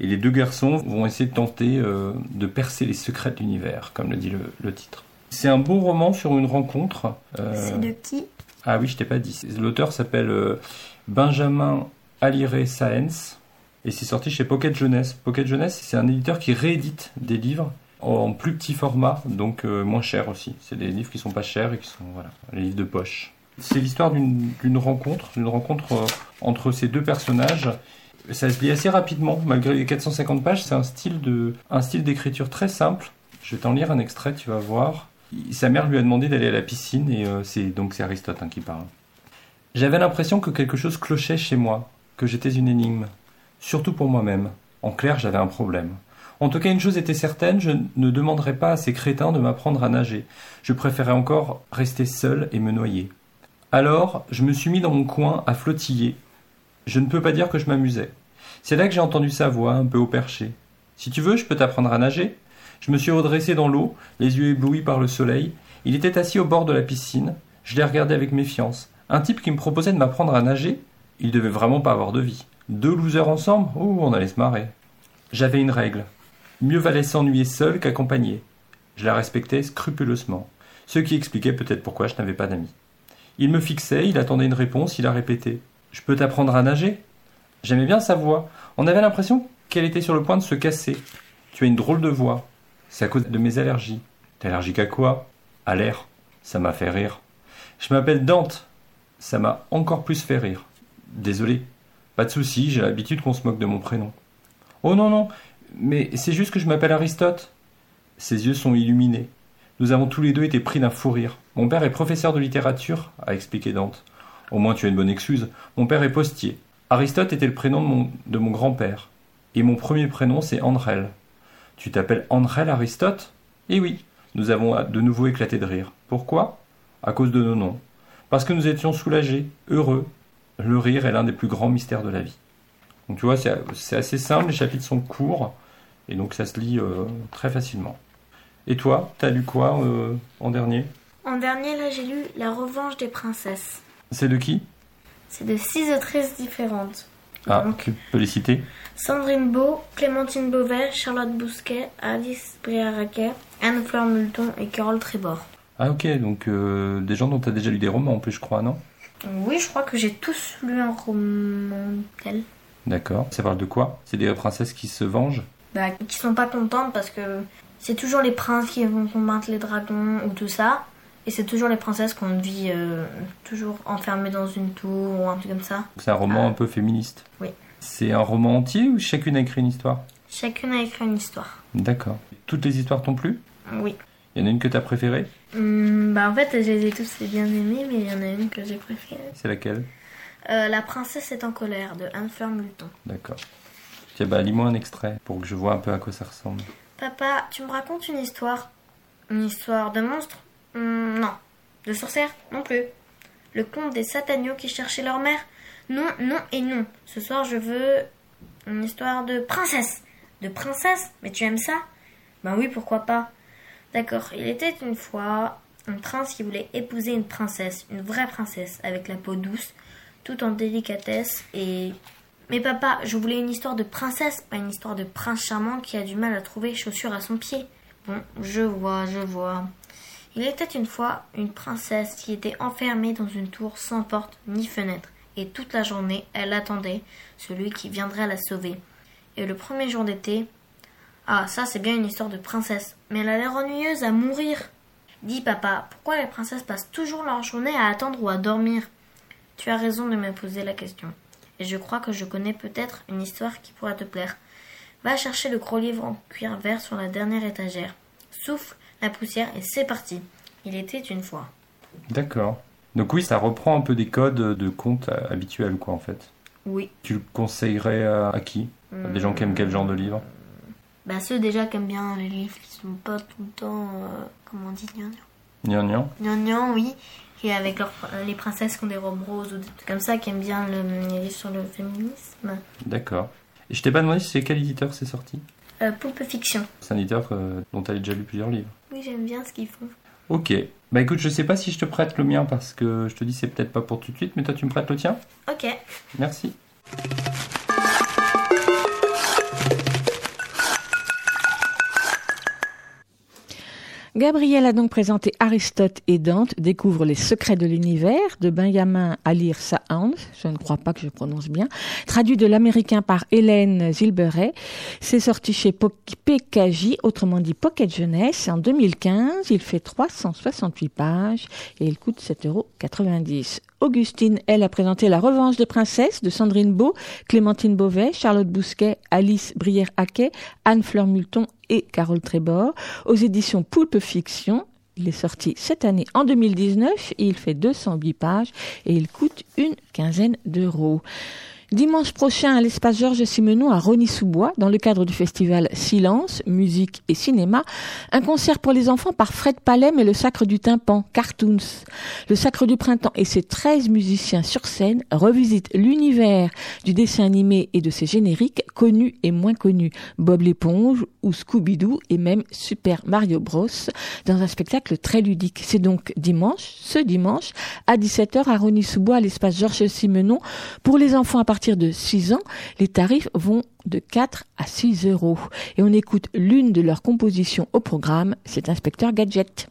Et les deux garçons vont essayer de tenter euh, de percer les secrets de l'univers, comme le dit le, le titre. C'est un bon roman sur une rencontre. C'est de qui? Ah oui, je t'ai pas dit. L'auteur s'appelle euh, Benjamin Alire Saenz et c'est sorti chez Pocket Jeunesse. Pocket Jeunesse, c'est un éditeur qui réédite des livres en plus petit format, donc euh, moins cher aussi. C'est des livres qui sont pas chers et qui sont voilà, les livres de poche. C'est l'histoire d'une rencontre, d'une rencontre euh, entre ces deux personnages. Ça se lit assez rapidement, malgré les 450 pages. C'est un style d'écriture très simple. Je vais t'en lire un extrait, tu vas voir. Sa mère lui a demandé d'aller à la piscine et euh, c'est donc c'est Aristote hein, qui parle. J'avais l'impression que quelque chose clochait chez moi, que j'étais une énigme, surtout pour moi-même. En clair, j'avais un problème. En tout cas, une chose était certaine, je ne demanderais pas à ces crétins de m'apprendre à nager. Je préférais encore rester seul et me noyer. Alors, je me suis mis dans mon coin à flottiller. Je ne peux pas dire que je m'amusais. C'est là que j'ai entendu sa voix, un peu au perché. Si tu veux, je peux t'apprendre à nager. Je me suis redressé dans l'eau, les yeux éblouis par le soleil. Il était assis au bord de la piscine. Je l'ai regardé avec méfiance. Un type qui me proposait de m'apprendre à nager Il devait vraiment pas avoir de vie. Deux losers ensemble? Oh, on allait se marrer. J'avais une règle. Mieux valait s'ennuyer seul qu'accompagné. Je la respectais scrupuleusement. Ce qui expliquait peut-être pourquoi je n'avais pas d'amis. Il me fixait, il attendait une réponse, il a répété. Je peux t'apprendre à nager? J'aimais bien sa voix. On avait l'impression qu'elle était sur le point de se casser. Tu as une drôle de voix. C'est à cause de mes allergies. T'es allergique à quoi? À l'air. Ça m'a fait rire. Je m'appelle Dante. Ça m'a encore plus fait rire. Désolé. Pas de souci, j'ai l'habitude qu'on se moque de mon prénom. Oh non, non, mais c'est juste que je m'appelle Aristote. Ses yeux sont illuminés. Nous avons tous les deux été pris d'un fou rire. Mon père est professeur de littérature, a expliqué Dante. Au moins tu as une bonne excuse. Mon père est postier. Aristote était le prénom de mon, de mon grand-père. Et mon premier prénom c'est Andrel. Tu t'appelles Andrel Aristote? Eh oui, nous avons de nouveau éclaté de rire. Pourquoi? À cause de nos noms. Parce que nous étions soulagés, heureux. Le rire est l'un des plus grands mystères de la vie. Donc tu vois, c'est assez simple, les chapitres sont courts, et donc ça se lit euh, très facilement. Et toi, t'as lu quoi euh, en dernier? En dernier, là, j'ai lu La revanche des princesses. C'est de qui? C'est de six autrices différentes. Ah, Donc, tu peux les citer? Sandrine Beau, Clémentine Beauvais, Charlotte Bousquet, Alice Briaraquet, Anne-Fleur Multon et Carole Trébord. Ah ok, donc euh, des gens dont t'as déjà lu des romans en plus, je crois, non? Oui, je crois que j'ai tous lu un roman d'elle. D'accord. Ça parle de quoi? C'est des princesses qui se vengent? Bah, qui sont pas contentes parce que c'est toujours les princes qui vont combattre les dragons ou tout ça. Et c'est toujours les princesses qu'on vit euh, toujours enfermées dans une tour ou un truc comme ça. C'est un roman un peu féministe? Oui. C'est un roman entier ou chacune a écrit une histoire? Chacune a écrit une histoire. D'accord. Toutes les histoires t'ont plu? Oui. Il y en a une que t'as préférée? Hum, bah en fait, je les ai tous bien aimés, mais il y en a une que j'ai préférée. C'est laquelle? Euh, la princesse est en colère de Anne Fleur Multon. D'accord. Tiens, bah, lis-moi un extrait pour que je vois un peu à quoi ça ressemble. Papa, tu me racontes une histoire Une histoire de monstre? Hmm, Non. De sorcière? Non plus. Le conte des sataniaux qui cherchaient leur mère? Non, non et non. Ce soir, je veux une histoire de princesse. De princesse Mais tu aimes ça Ben oui, pourquoi pas. D'accord. Il était une fois un prince qui voulait épouser une princesse, une vraie princesse, avec la peau douce, tout en délicatesse et... Mais papa, je voulais une histoire de princesse, pas une histoire de prince charmant qui a du mal à trouver chaussures à son pied. Bon, je vois, je vois. Il était une fois une princesse qui était enfermée dans une tour sans porte ni fenêtre, et toute la journée elle attendait celui qui viendrait la sauver. Et le premier jour d'été, ah ça c'est bien une histoire de princesse, mais elle a l'air ennuyeuse à mourir. Dis papa, pourquoi les princesses passent toujours leur journée à attendre ou à dormir? Tu as raison de me poser la question. Et je crois que je connais peut-être une histoire qui pourra te plaire. Va chercher le gros livre en cuir vert sur la dernière étagère. Souffle la poussière et c'est parti. Il était une fois. D'accord. Donc oui, ça reprend un peu des codes de contes habituels, quoi, en fait. Oui. Tu le conseillerais à, à qui? À Des gens qui aiment quel genre de livre? Bah ceux déjà qui aiment bien les livres qui sont pas tout le temps, euh, comment on dit, gnangnan. Gnangnan oui. Et avec les princesses qui ont des robes roses ou des trucs comme ça, qui aiment bien le, les livres sur le féminisme. D'accord. Et je t'ai pas demandé c'est quel éditeur c'est sorti? Euh, Fiction. C'est un éditeur euh, dont tu as déjà lu plusieurs livres. Oui, j'aime bien ce qu'ils font. Ok. Bah écoute, je sais pas si je te prête le mien parce que je te dis c'est peut-être pas pour tout de suite, mais toi tu me prêtes le tien? Ok. Merci. Gabriel a donc présenté Aristote et Dante découvrent les secrets de l'univers de Benjamin Alir Sahand, je ne crois pas que je prononce bien, traduit de l'américain par Hélène Zilberet. C'est sorti chez PKJ, autrement dit Pocket Jeunesse, en 2015. Il fait 368 pages et il coûte 7,90 euros. Augustine, elle, a présenté La Revanche des Princesses de Sandrine Beau, Clémentine Beauvais, Charlotte Bousquet, Alice Brière-Haquet, Anne-Fleur Multon et Carole Trébor aux éditions Poulpe Fiction. Il est sorti cette année en 2019 et il fait 208 pages et il coûte une quinzaine d'euros. Dimanche prochain à l'espace Georges Simenon à Rony-sous-Bois, dans le cadre du festival Silence, musique et cinéma, un concert pour les enfants par Fred Palem et le Sacre du Tympan, Cartoons. Le Sacre du Printemps et ses 13 musiciens sur scène revisitent l'univers du dessin animé et de ses génériques connus et moins connus, Bob l'éponge ou Scooby-Doo et même Super Mario Bros dans un spectacle très ludique. C'est donc dimanche, ce dimanche, à 17h à Rony-sous-Bois à l'espace Georges Simenon. Pour les enfants à partir de 6 ans, les tarifs vont de 4 à 6 euros. Et on écoute l'une de leurs compositions au programme, c'est Inspecteur Gadget.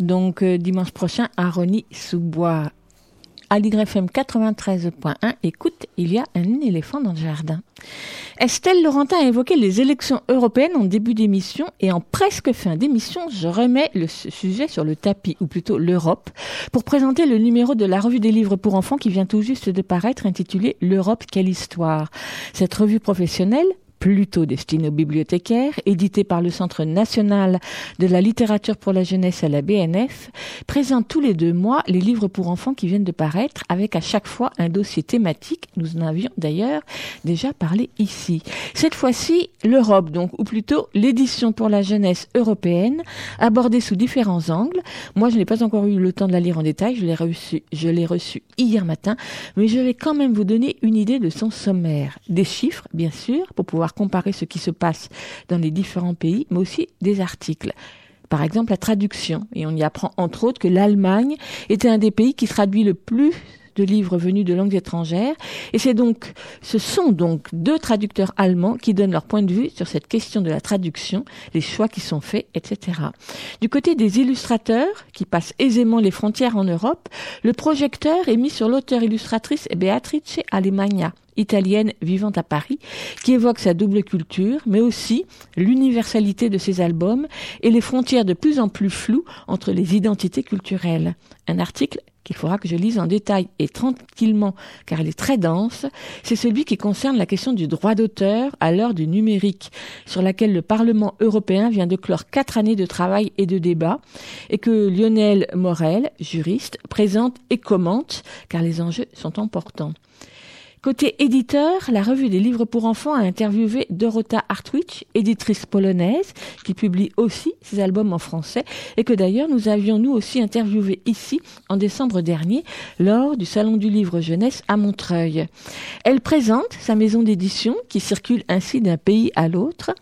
Donc euh, dimanche prochain à Rony-sous-Bois. À l'YFM 93.1, écoute, il y a un éléphant dans le jardin. Estelle Laurentin a évoqué les élections européennes en début d'émission et en presque fin d'émission, je remets le sujet sur le tapis, ou plutôt l'Europe, pour présenter le numéro de la revue des livres pour enfants qui vient tout juste de paraître intitulé L'Europe, quelle histoire. Cette revue professionnelle plutôt destiné aux bibliothécaires, édité par le Centre national de la littérature pour la jeunesse à la BNF, présente tous les deux mois les livres pour enfants qui viennent de paraître avec à chaque fois un dossier thématique. Nous en avions d'ailleurs déjà parlé ici. Cette fois-ci, l'Europe, donc, ou plutôt l'édition pour la jeunesse européenne, abordée sous différents angles. Moi, je n'ai pas encore eu le temps de la lire en détail. Je l'ai reçu, je l'ai reçu hier matin, mais je vais quand même vous donner une idée de son sommaire. Des chiffres, bien sûr, pour pouvoir comparer ce qui se passe dans les différents pays, mais aussi des articles par exemple la traduction. Et on y apprend entre autres que l'Allemagne était un des pays qui traduit le plus de livres venus de langues étrangères. Et c'est donc, ce sont donc deux traducteurs allemands qui donnent leur point de vue sur cette question de la traduction, les choix qui sont faits, etc. Du côté des illustrateurs, qui passent aisément les frontières en Europe, le projecteur est mis sur l'auteur-illustratrice Beatrice Alemagna italienne vivant à Paris, qui évoque sa double culture, mais aussi l'universalité de ses albums et les frontières de plus en plus floues entre les identités culturelles. Un article qu'il faudra que je lise en détail et tranquillement, car il est très dense, c'est celui qui concerne la question du droit d'auteur à l'heure du numérique, sur laquelle le Parlement européen vient de clore quatre années de travail et de débat, et que Lionel Morel, juriste, présente et commente, car les enjeux sont importants. Côté éditeur, la revue des livres pour enfants a interviewé Dorota Hartwich, éditrice polonaise, qui publie aussi ses albums en français et que d'ailleurs nous avions nous aussi interviewé ici en décembre dernier lors du Salon du livre jeunesse à Montreuil. Elle présente sa maison d'édition qui circule ainsi d'un pays à l'autre.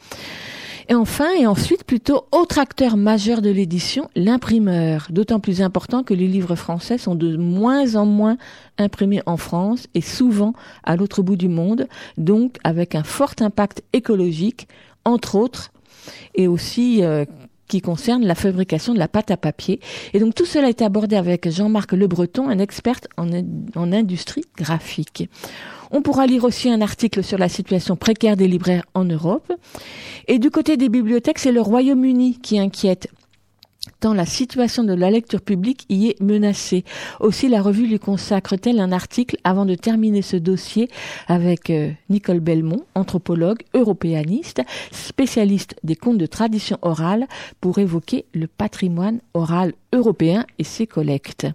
Et enfin, et ensuite, plutôt autre acteur majeur de l'édition, l'imprimeur, d'autant plus important que les livres français sont de moins en moins imprimés en France et souvent à l'autre bout du monde, donc avec un fort impact écologique, entre autres, et aussi euh, qui concerne la fabrication de la pâte à papier. Et donc tout cela est abordé avec Jean-Marc Le Breton, un expert en, en industrie graphique. On pourra lire aussi un article sur la situation précaire des libraires en Europe. Et du côté des bibliothèques, c'est le Royaume-Uni qui inquiète tant la situation de la lecture publique y est menacée. Aussi, la revue lui consacre-t-elle un article avant de terminer ce dossier avec euh, Nicole Belmont, anthropologue, européaniste, spécialiste des contes de tradition orale, pour évoquer le patrimoine oral européen et ses collectes.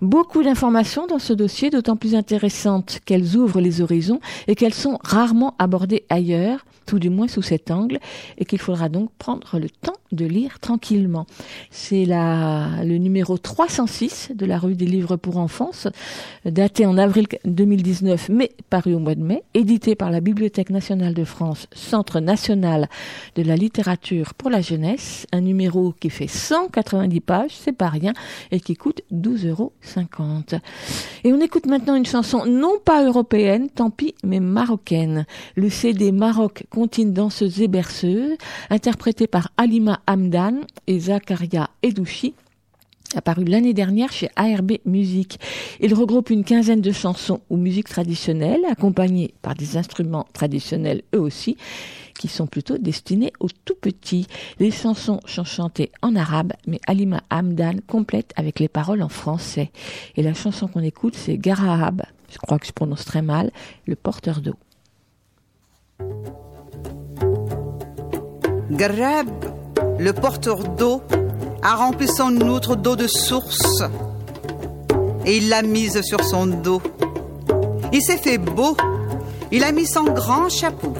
Beaucoup d'informations dans ce dossier, d'autant plus intéressantes qu'elles ouvrent les horizons et qu'elles sont rarement abordées ailleurs, tout du moins sous cet angle, et qu'il faudra donc prendre le temps de lire tranquillement. C'est le numéro 306 de la revue des livres pour enfants, daté en avril 2019, mais paru au mois de mai, édité par la Bibliothèque nationale de France, Centre national de la littérature pour la jeunesse, un numéro qui fait 190 pages, c'est pas rien, et qui coûte 12,50 euros. Et on écoute maintenant une chanson non pas européenne, tant pis, mais marocaine. Le CD Maroc contine danseuse et berceuse, interprétée par Alima Hamdan et Zakaria Edouchi apparu l'année dernière chez ARB Musique. Il regroupe une quinzaine de chansons ou musiques traditionnelles, accompagnées par des instruments traditionnels eux aussi, qui sont plutôt destinés aux tout petits. Les chansons sont chantées en arabe, mais Alima Hamdan complète avec les paroles en français. Et la chanson qu'on écoute, c'est Garahab, je crois que je prononce très mal, le porteur d'eau. Garab, le porteur d'eau, a rempli son outre d'eau de source et il l'a mise sur son dos. Il s'est fait beau, il a mis son grand chapeau,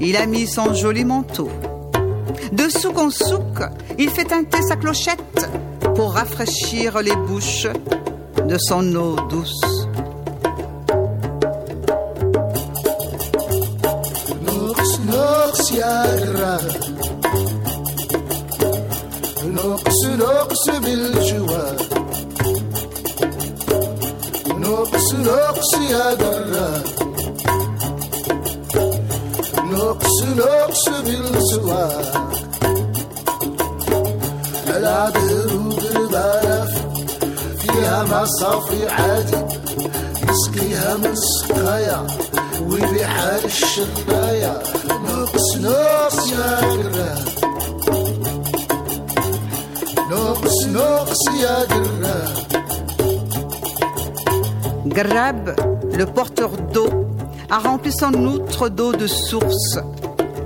il a mis son joli manteau. De souk en souk, il fait teinter sa clochette pour rafraîchir les bouches de son eau douce. نقص يا قرا نقص نقص بالجوا نقص نقص يا قرا نقص نقص بالسواق العذر وقرب فيها ما صافي عادي يسقيها من سقايا ويبيعها للشرايا نقص نقص يا قراب نقص نقص يا قراب Grab, le porteur d'eau, a rempli son outre d'eau de source.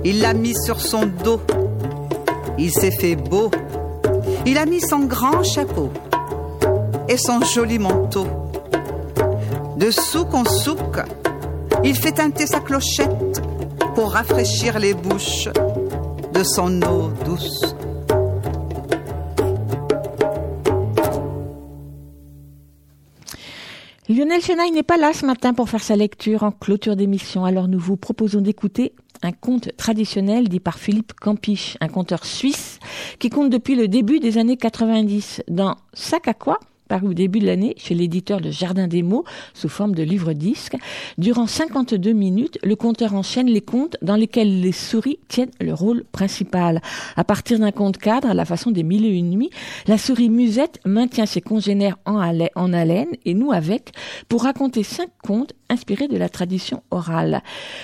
Il l'a mis sur son dos. Il s'est fait beau. Il a mis son grand chapeau et son joli manteau. De souk en souk, il fait teinter sa clochette pour rafraîchir les bouches de son eau douce. Lionel Chenaille n'est pas là ce matin pour faire sa lecture en clôture d'émission, alors nous vous proposons d'écouter un conte traditionnel dit par Philippe Campiche, un conteur suisse qui compte depuis le début des années 90 dans Sac à quoi paru au début de l'année chez l'éditeur Le Jardin des mots sous forme de livre-disque. Durant 52 minutes, le conteur enchaîne les contes dans lesquels les souris tiennent le rôle principal. À partir d'un conte cadre, à la façon des mille et une nuits, la souris musette maintient ses congénères en, en haleine et nous avec pour raconter cinq contes inspirés de la tradition orale.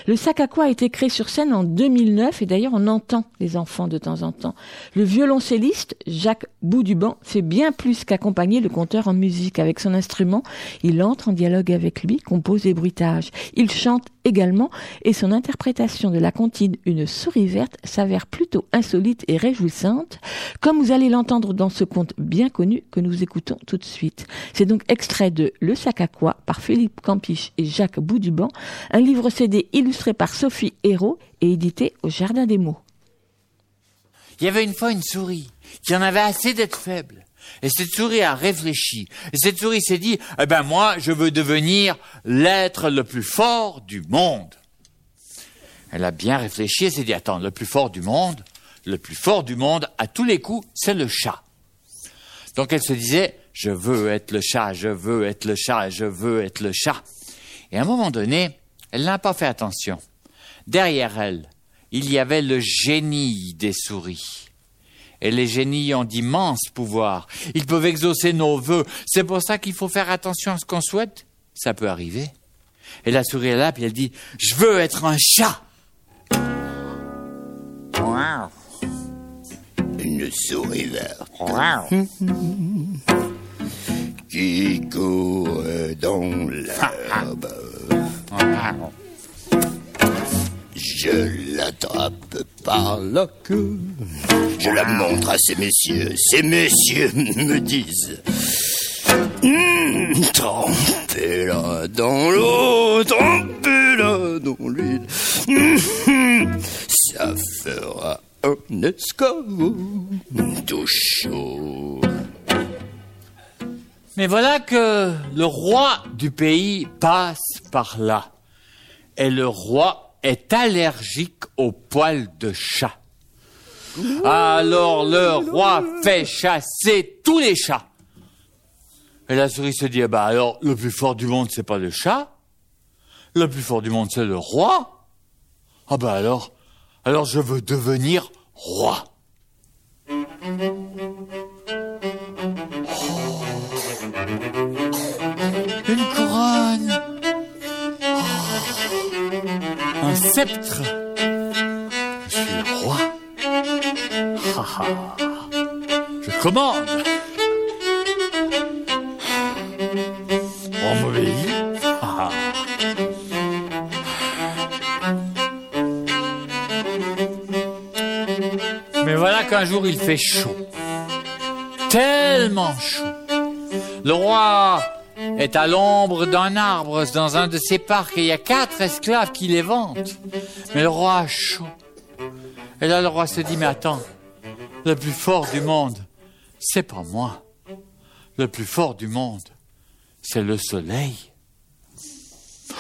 Le sac à quoi a été créé sur scène en 2009 et d'ailleurs on entend les enfants de temps en temps. Le violoncelliste Jacques Bouduban fait bien plus qu'accompagner le conteur en musique avec son instrument. Il entre en dialogue avec lui, compose des bruitages. Il chante également et son interprétation de la comptine Une souris verte s'avère plutôt insolite et réjouissante, comme vous allez l'entendre dans ce conte bien connu que nous écoutons tout de suite. C'est donc extrait de Le sac à quoi par Philippe Campiche et Jacques Bouduban, un livre CD illustré par Sophie Hérault et édité au Jardin des mots. Il y avait une fois une souris qui en avait assez d'être faible. Et cette souris a réfléchi. Et cette souris s'est dit, eh ben moi, je veux devenir l'être le plus fort du monde. Elle a bien réfléchi et s'est dit, attends, le plus fort du monde, le plus fort du monde, à tous les coups, c'est le chat. Donc elle se disait, je veux être le chat, je veux être le chat, je veux être le chat. Et à un moment donné, elle n'a pas fait attention. Derrière elle, il y avait le génie des souris. Et les génies ont d'immenses pouvoirs. Ils peuvent exaucer nos vœux. C'est pour ça qu'il faut faire attention à ce qu'on souhaite. Ça peut arriver. Et la souris est là, puis elle dit, je veux être un chat. Une souris verte. Qui court dans l'herbe. Je l'attrape par la queue. Je la montre à ces messieurs. Ces messieurs me disent hum, Trempez-la dans l'eau, trempez-la dans l'huile. Hum, ça fera un escabeau tout chaud. Mais voilà que le roi du pays passe par là. Et le roi est allergique aux poils de chat. Alors le roi fait chasser tous les chats. Et la souris se dit, bah alors le plus fort du monde, c'est pas le chat. Le plus fort du monde, c'est le roi. Ah bah alors, alors je veux devenir roi. Sceptre. Je suis le roi. Je commande. On m'obéit. Ha. Mais voilà qu'un jour il fait chaud. Tellement chaud. Le roi est à l'ombre d'un arbre dans un de ses parcs et il y a quatre esclaves qui les vantent. Mais le roi a chaud. Et là, le roi se dit, mais attends, le plus fort du monde, c'est pas moi. Le plus fort du monde, c'est le soleil.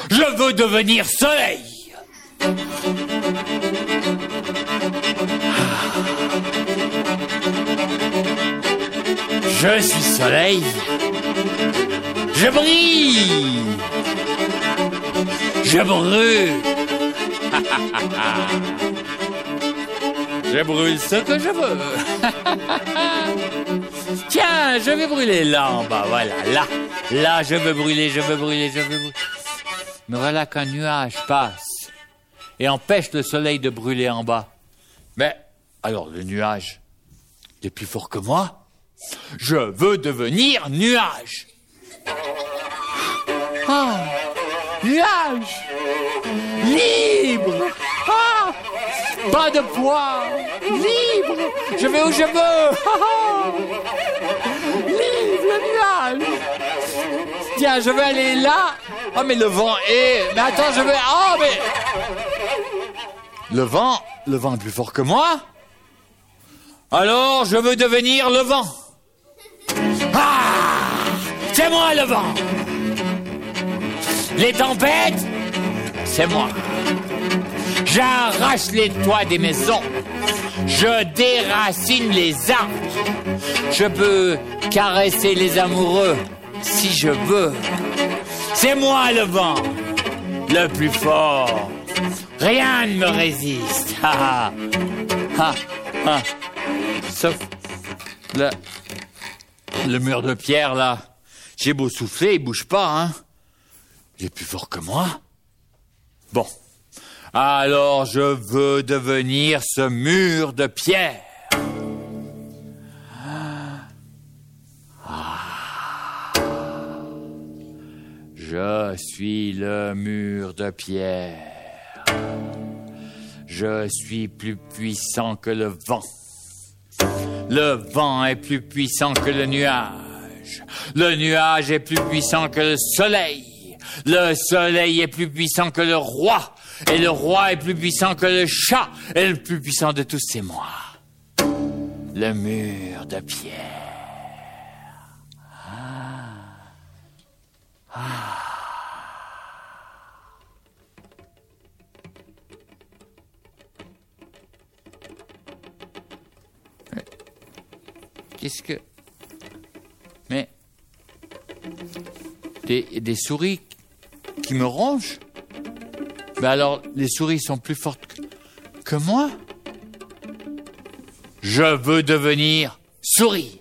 Je veux devenir soleil. Je suis soleil. Je brille. Je brûle. je brûle ce que je veux. Tiens, je vais brûler là en bas, voilà, là. Là, je veux brûler, je veux brûler, je veux brûler. Mais voilà qu'un nuage passe et empêche le soleil de brûler en bas. Mais, alors le nuage, il est plus fort que moi. Je veux devenir nuage. Ah, nuage Libre. Ah, Pas de poids Libre. Je vais où je veux. Ah, Libre le nuage. Tiens, je vais aller là. Oh, mais le vent est... Mais attends, je vais... Oh, mais... Le vent... Le vent est plus fort que moi. Alors, je veux devenir le vent. C'est moi le vent Les tempêtes C'est moi J'arrache les toits des maisons. Je déracine les arbres. Je peux caresser les amoureux si je veux. C'est moi le vent, le plus fort. Rien ne me résiste. Ha, ha, ha, Sauf le, le mur de pierre là. J'ai beau souffler, il bouge pas, hein. Il est plus fort que moi. Bon. Alors je veux devenir ce mur de pierre. Je suis le mur de pierre. Je suis plus puissant que le vent. Le vent est plus puissant que le nuage. Le nuage est plus puissant que le soleil. Le soleil est plus puissant que le roi. Et le roi est plus puissant que le chat. Et le plus puissant de tous, c'est moi. Le mur de pierre. Ah. Ah. Qu'est-ce que... Mais... Des, souris qui me rongent Mais alors, les souris sont plus fortes que, que moi Je veux devenir souris.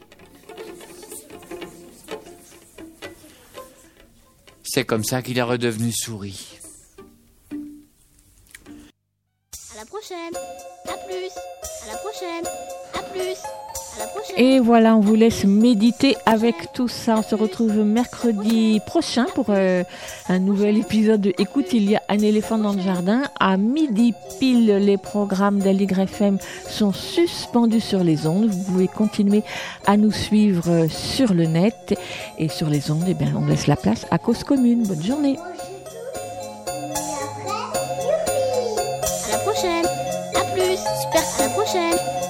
C'est comme ça qu'il est redevenu souris. À la prochaine. À plus. À la prochaine. À plus. Et voilà, on vous laisse méditer avec tout ça. On se retrouve mercredi prochain pour euh, un nouvel épisode de Écoute, il y a un éléphant dans le jardin. À midi pile, les programmes d'Aligre FM sont suspendus sur les ondes. Vous pouvez continuer à nous suivre sur le net et sur les ondes. Eh bien, on laisse la place à cause commune. Bonne journée. À la prochaine. À plus. Super. À la prochaine.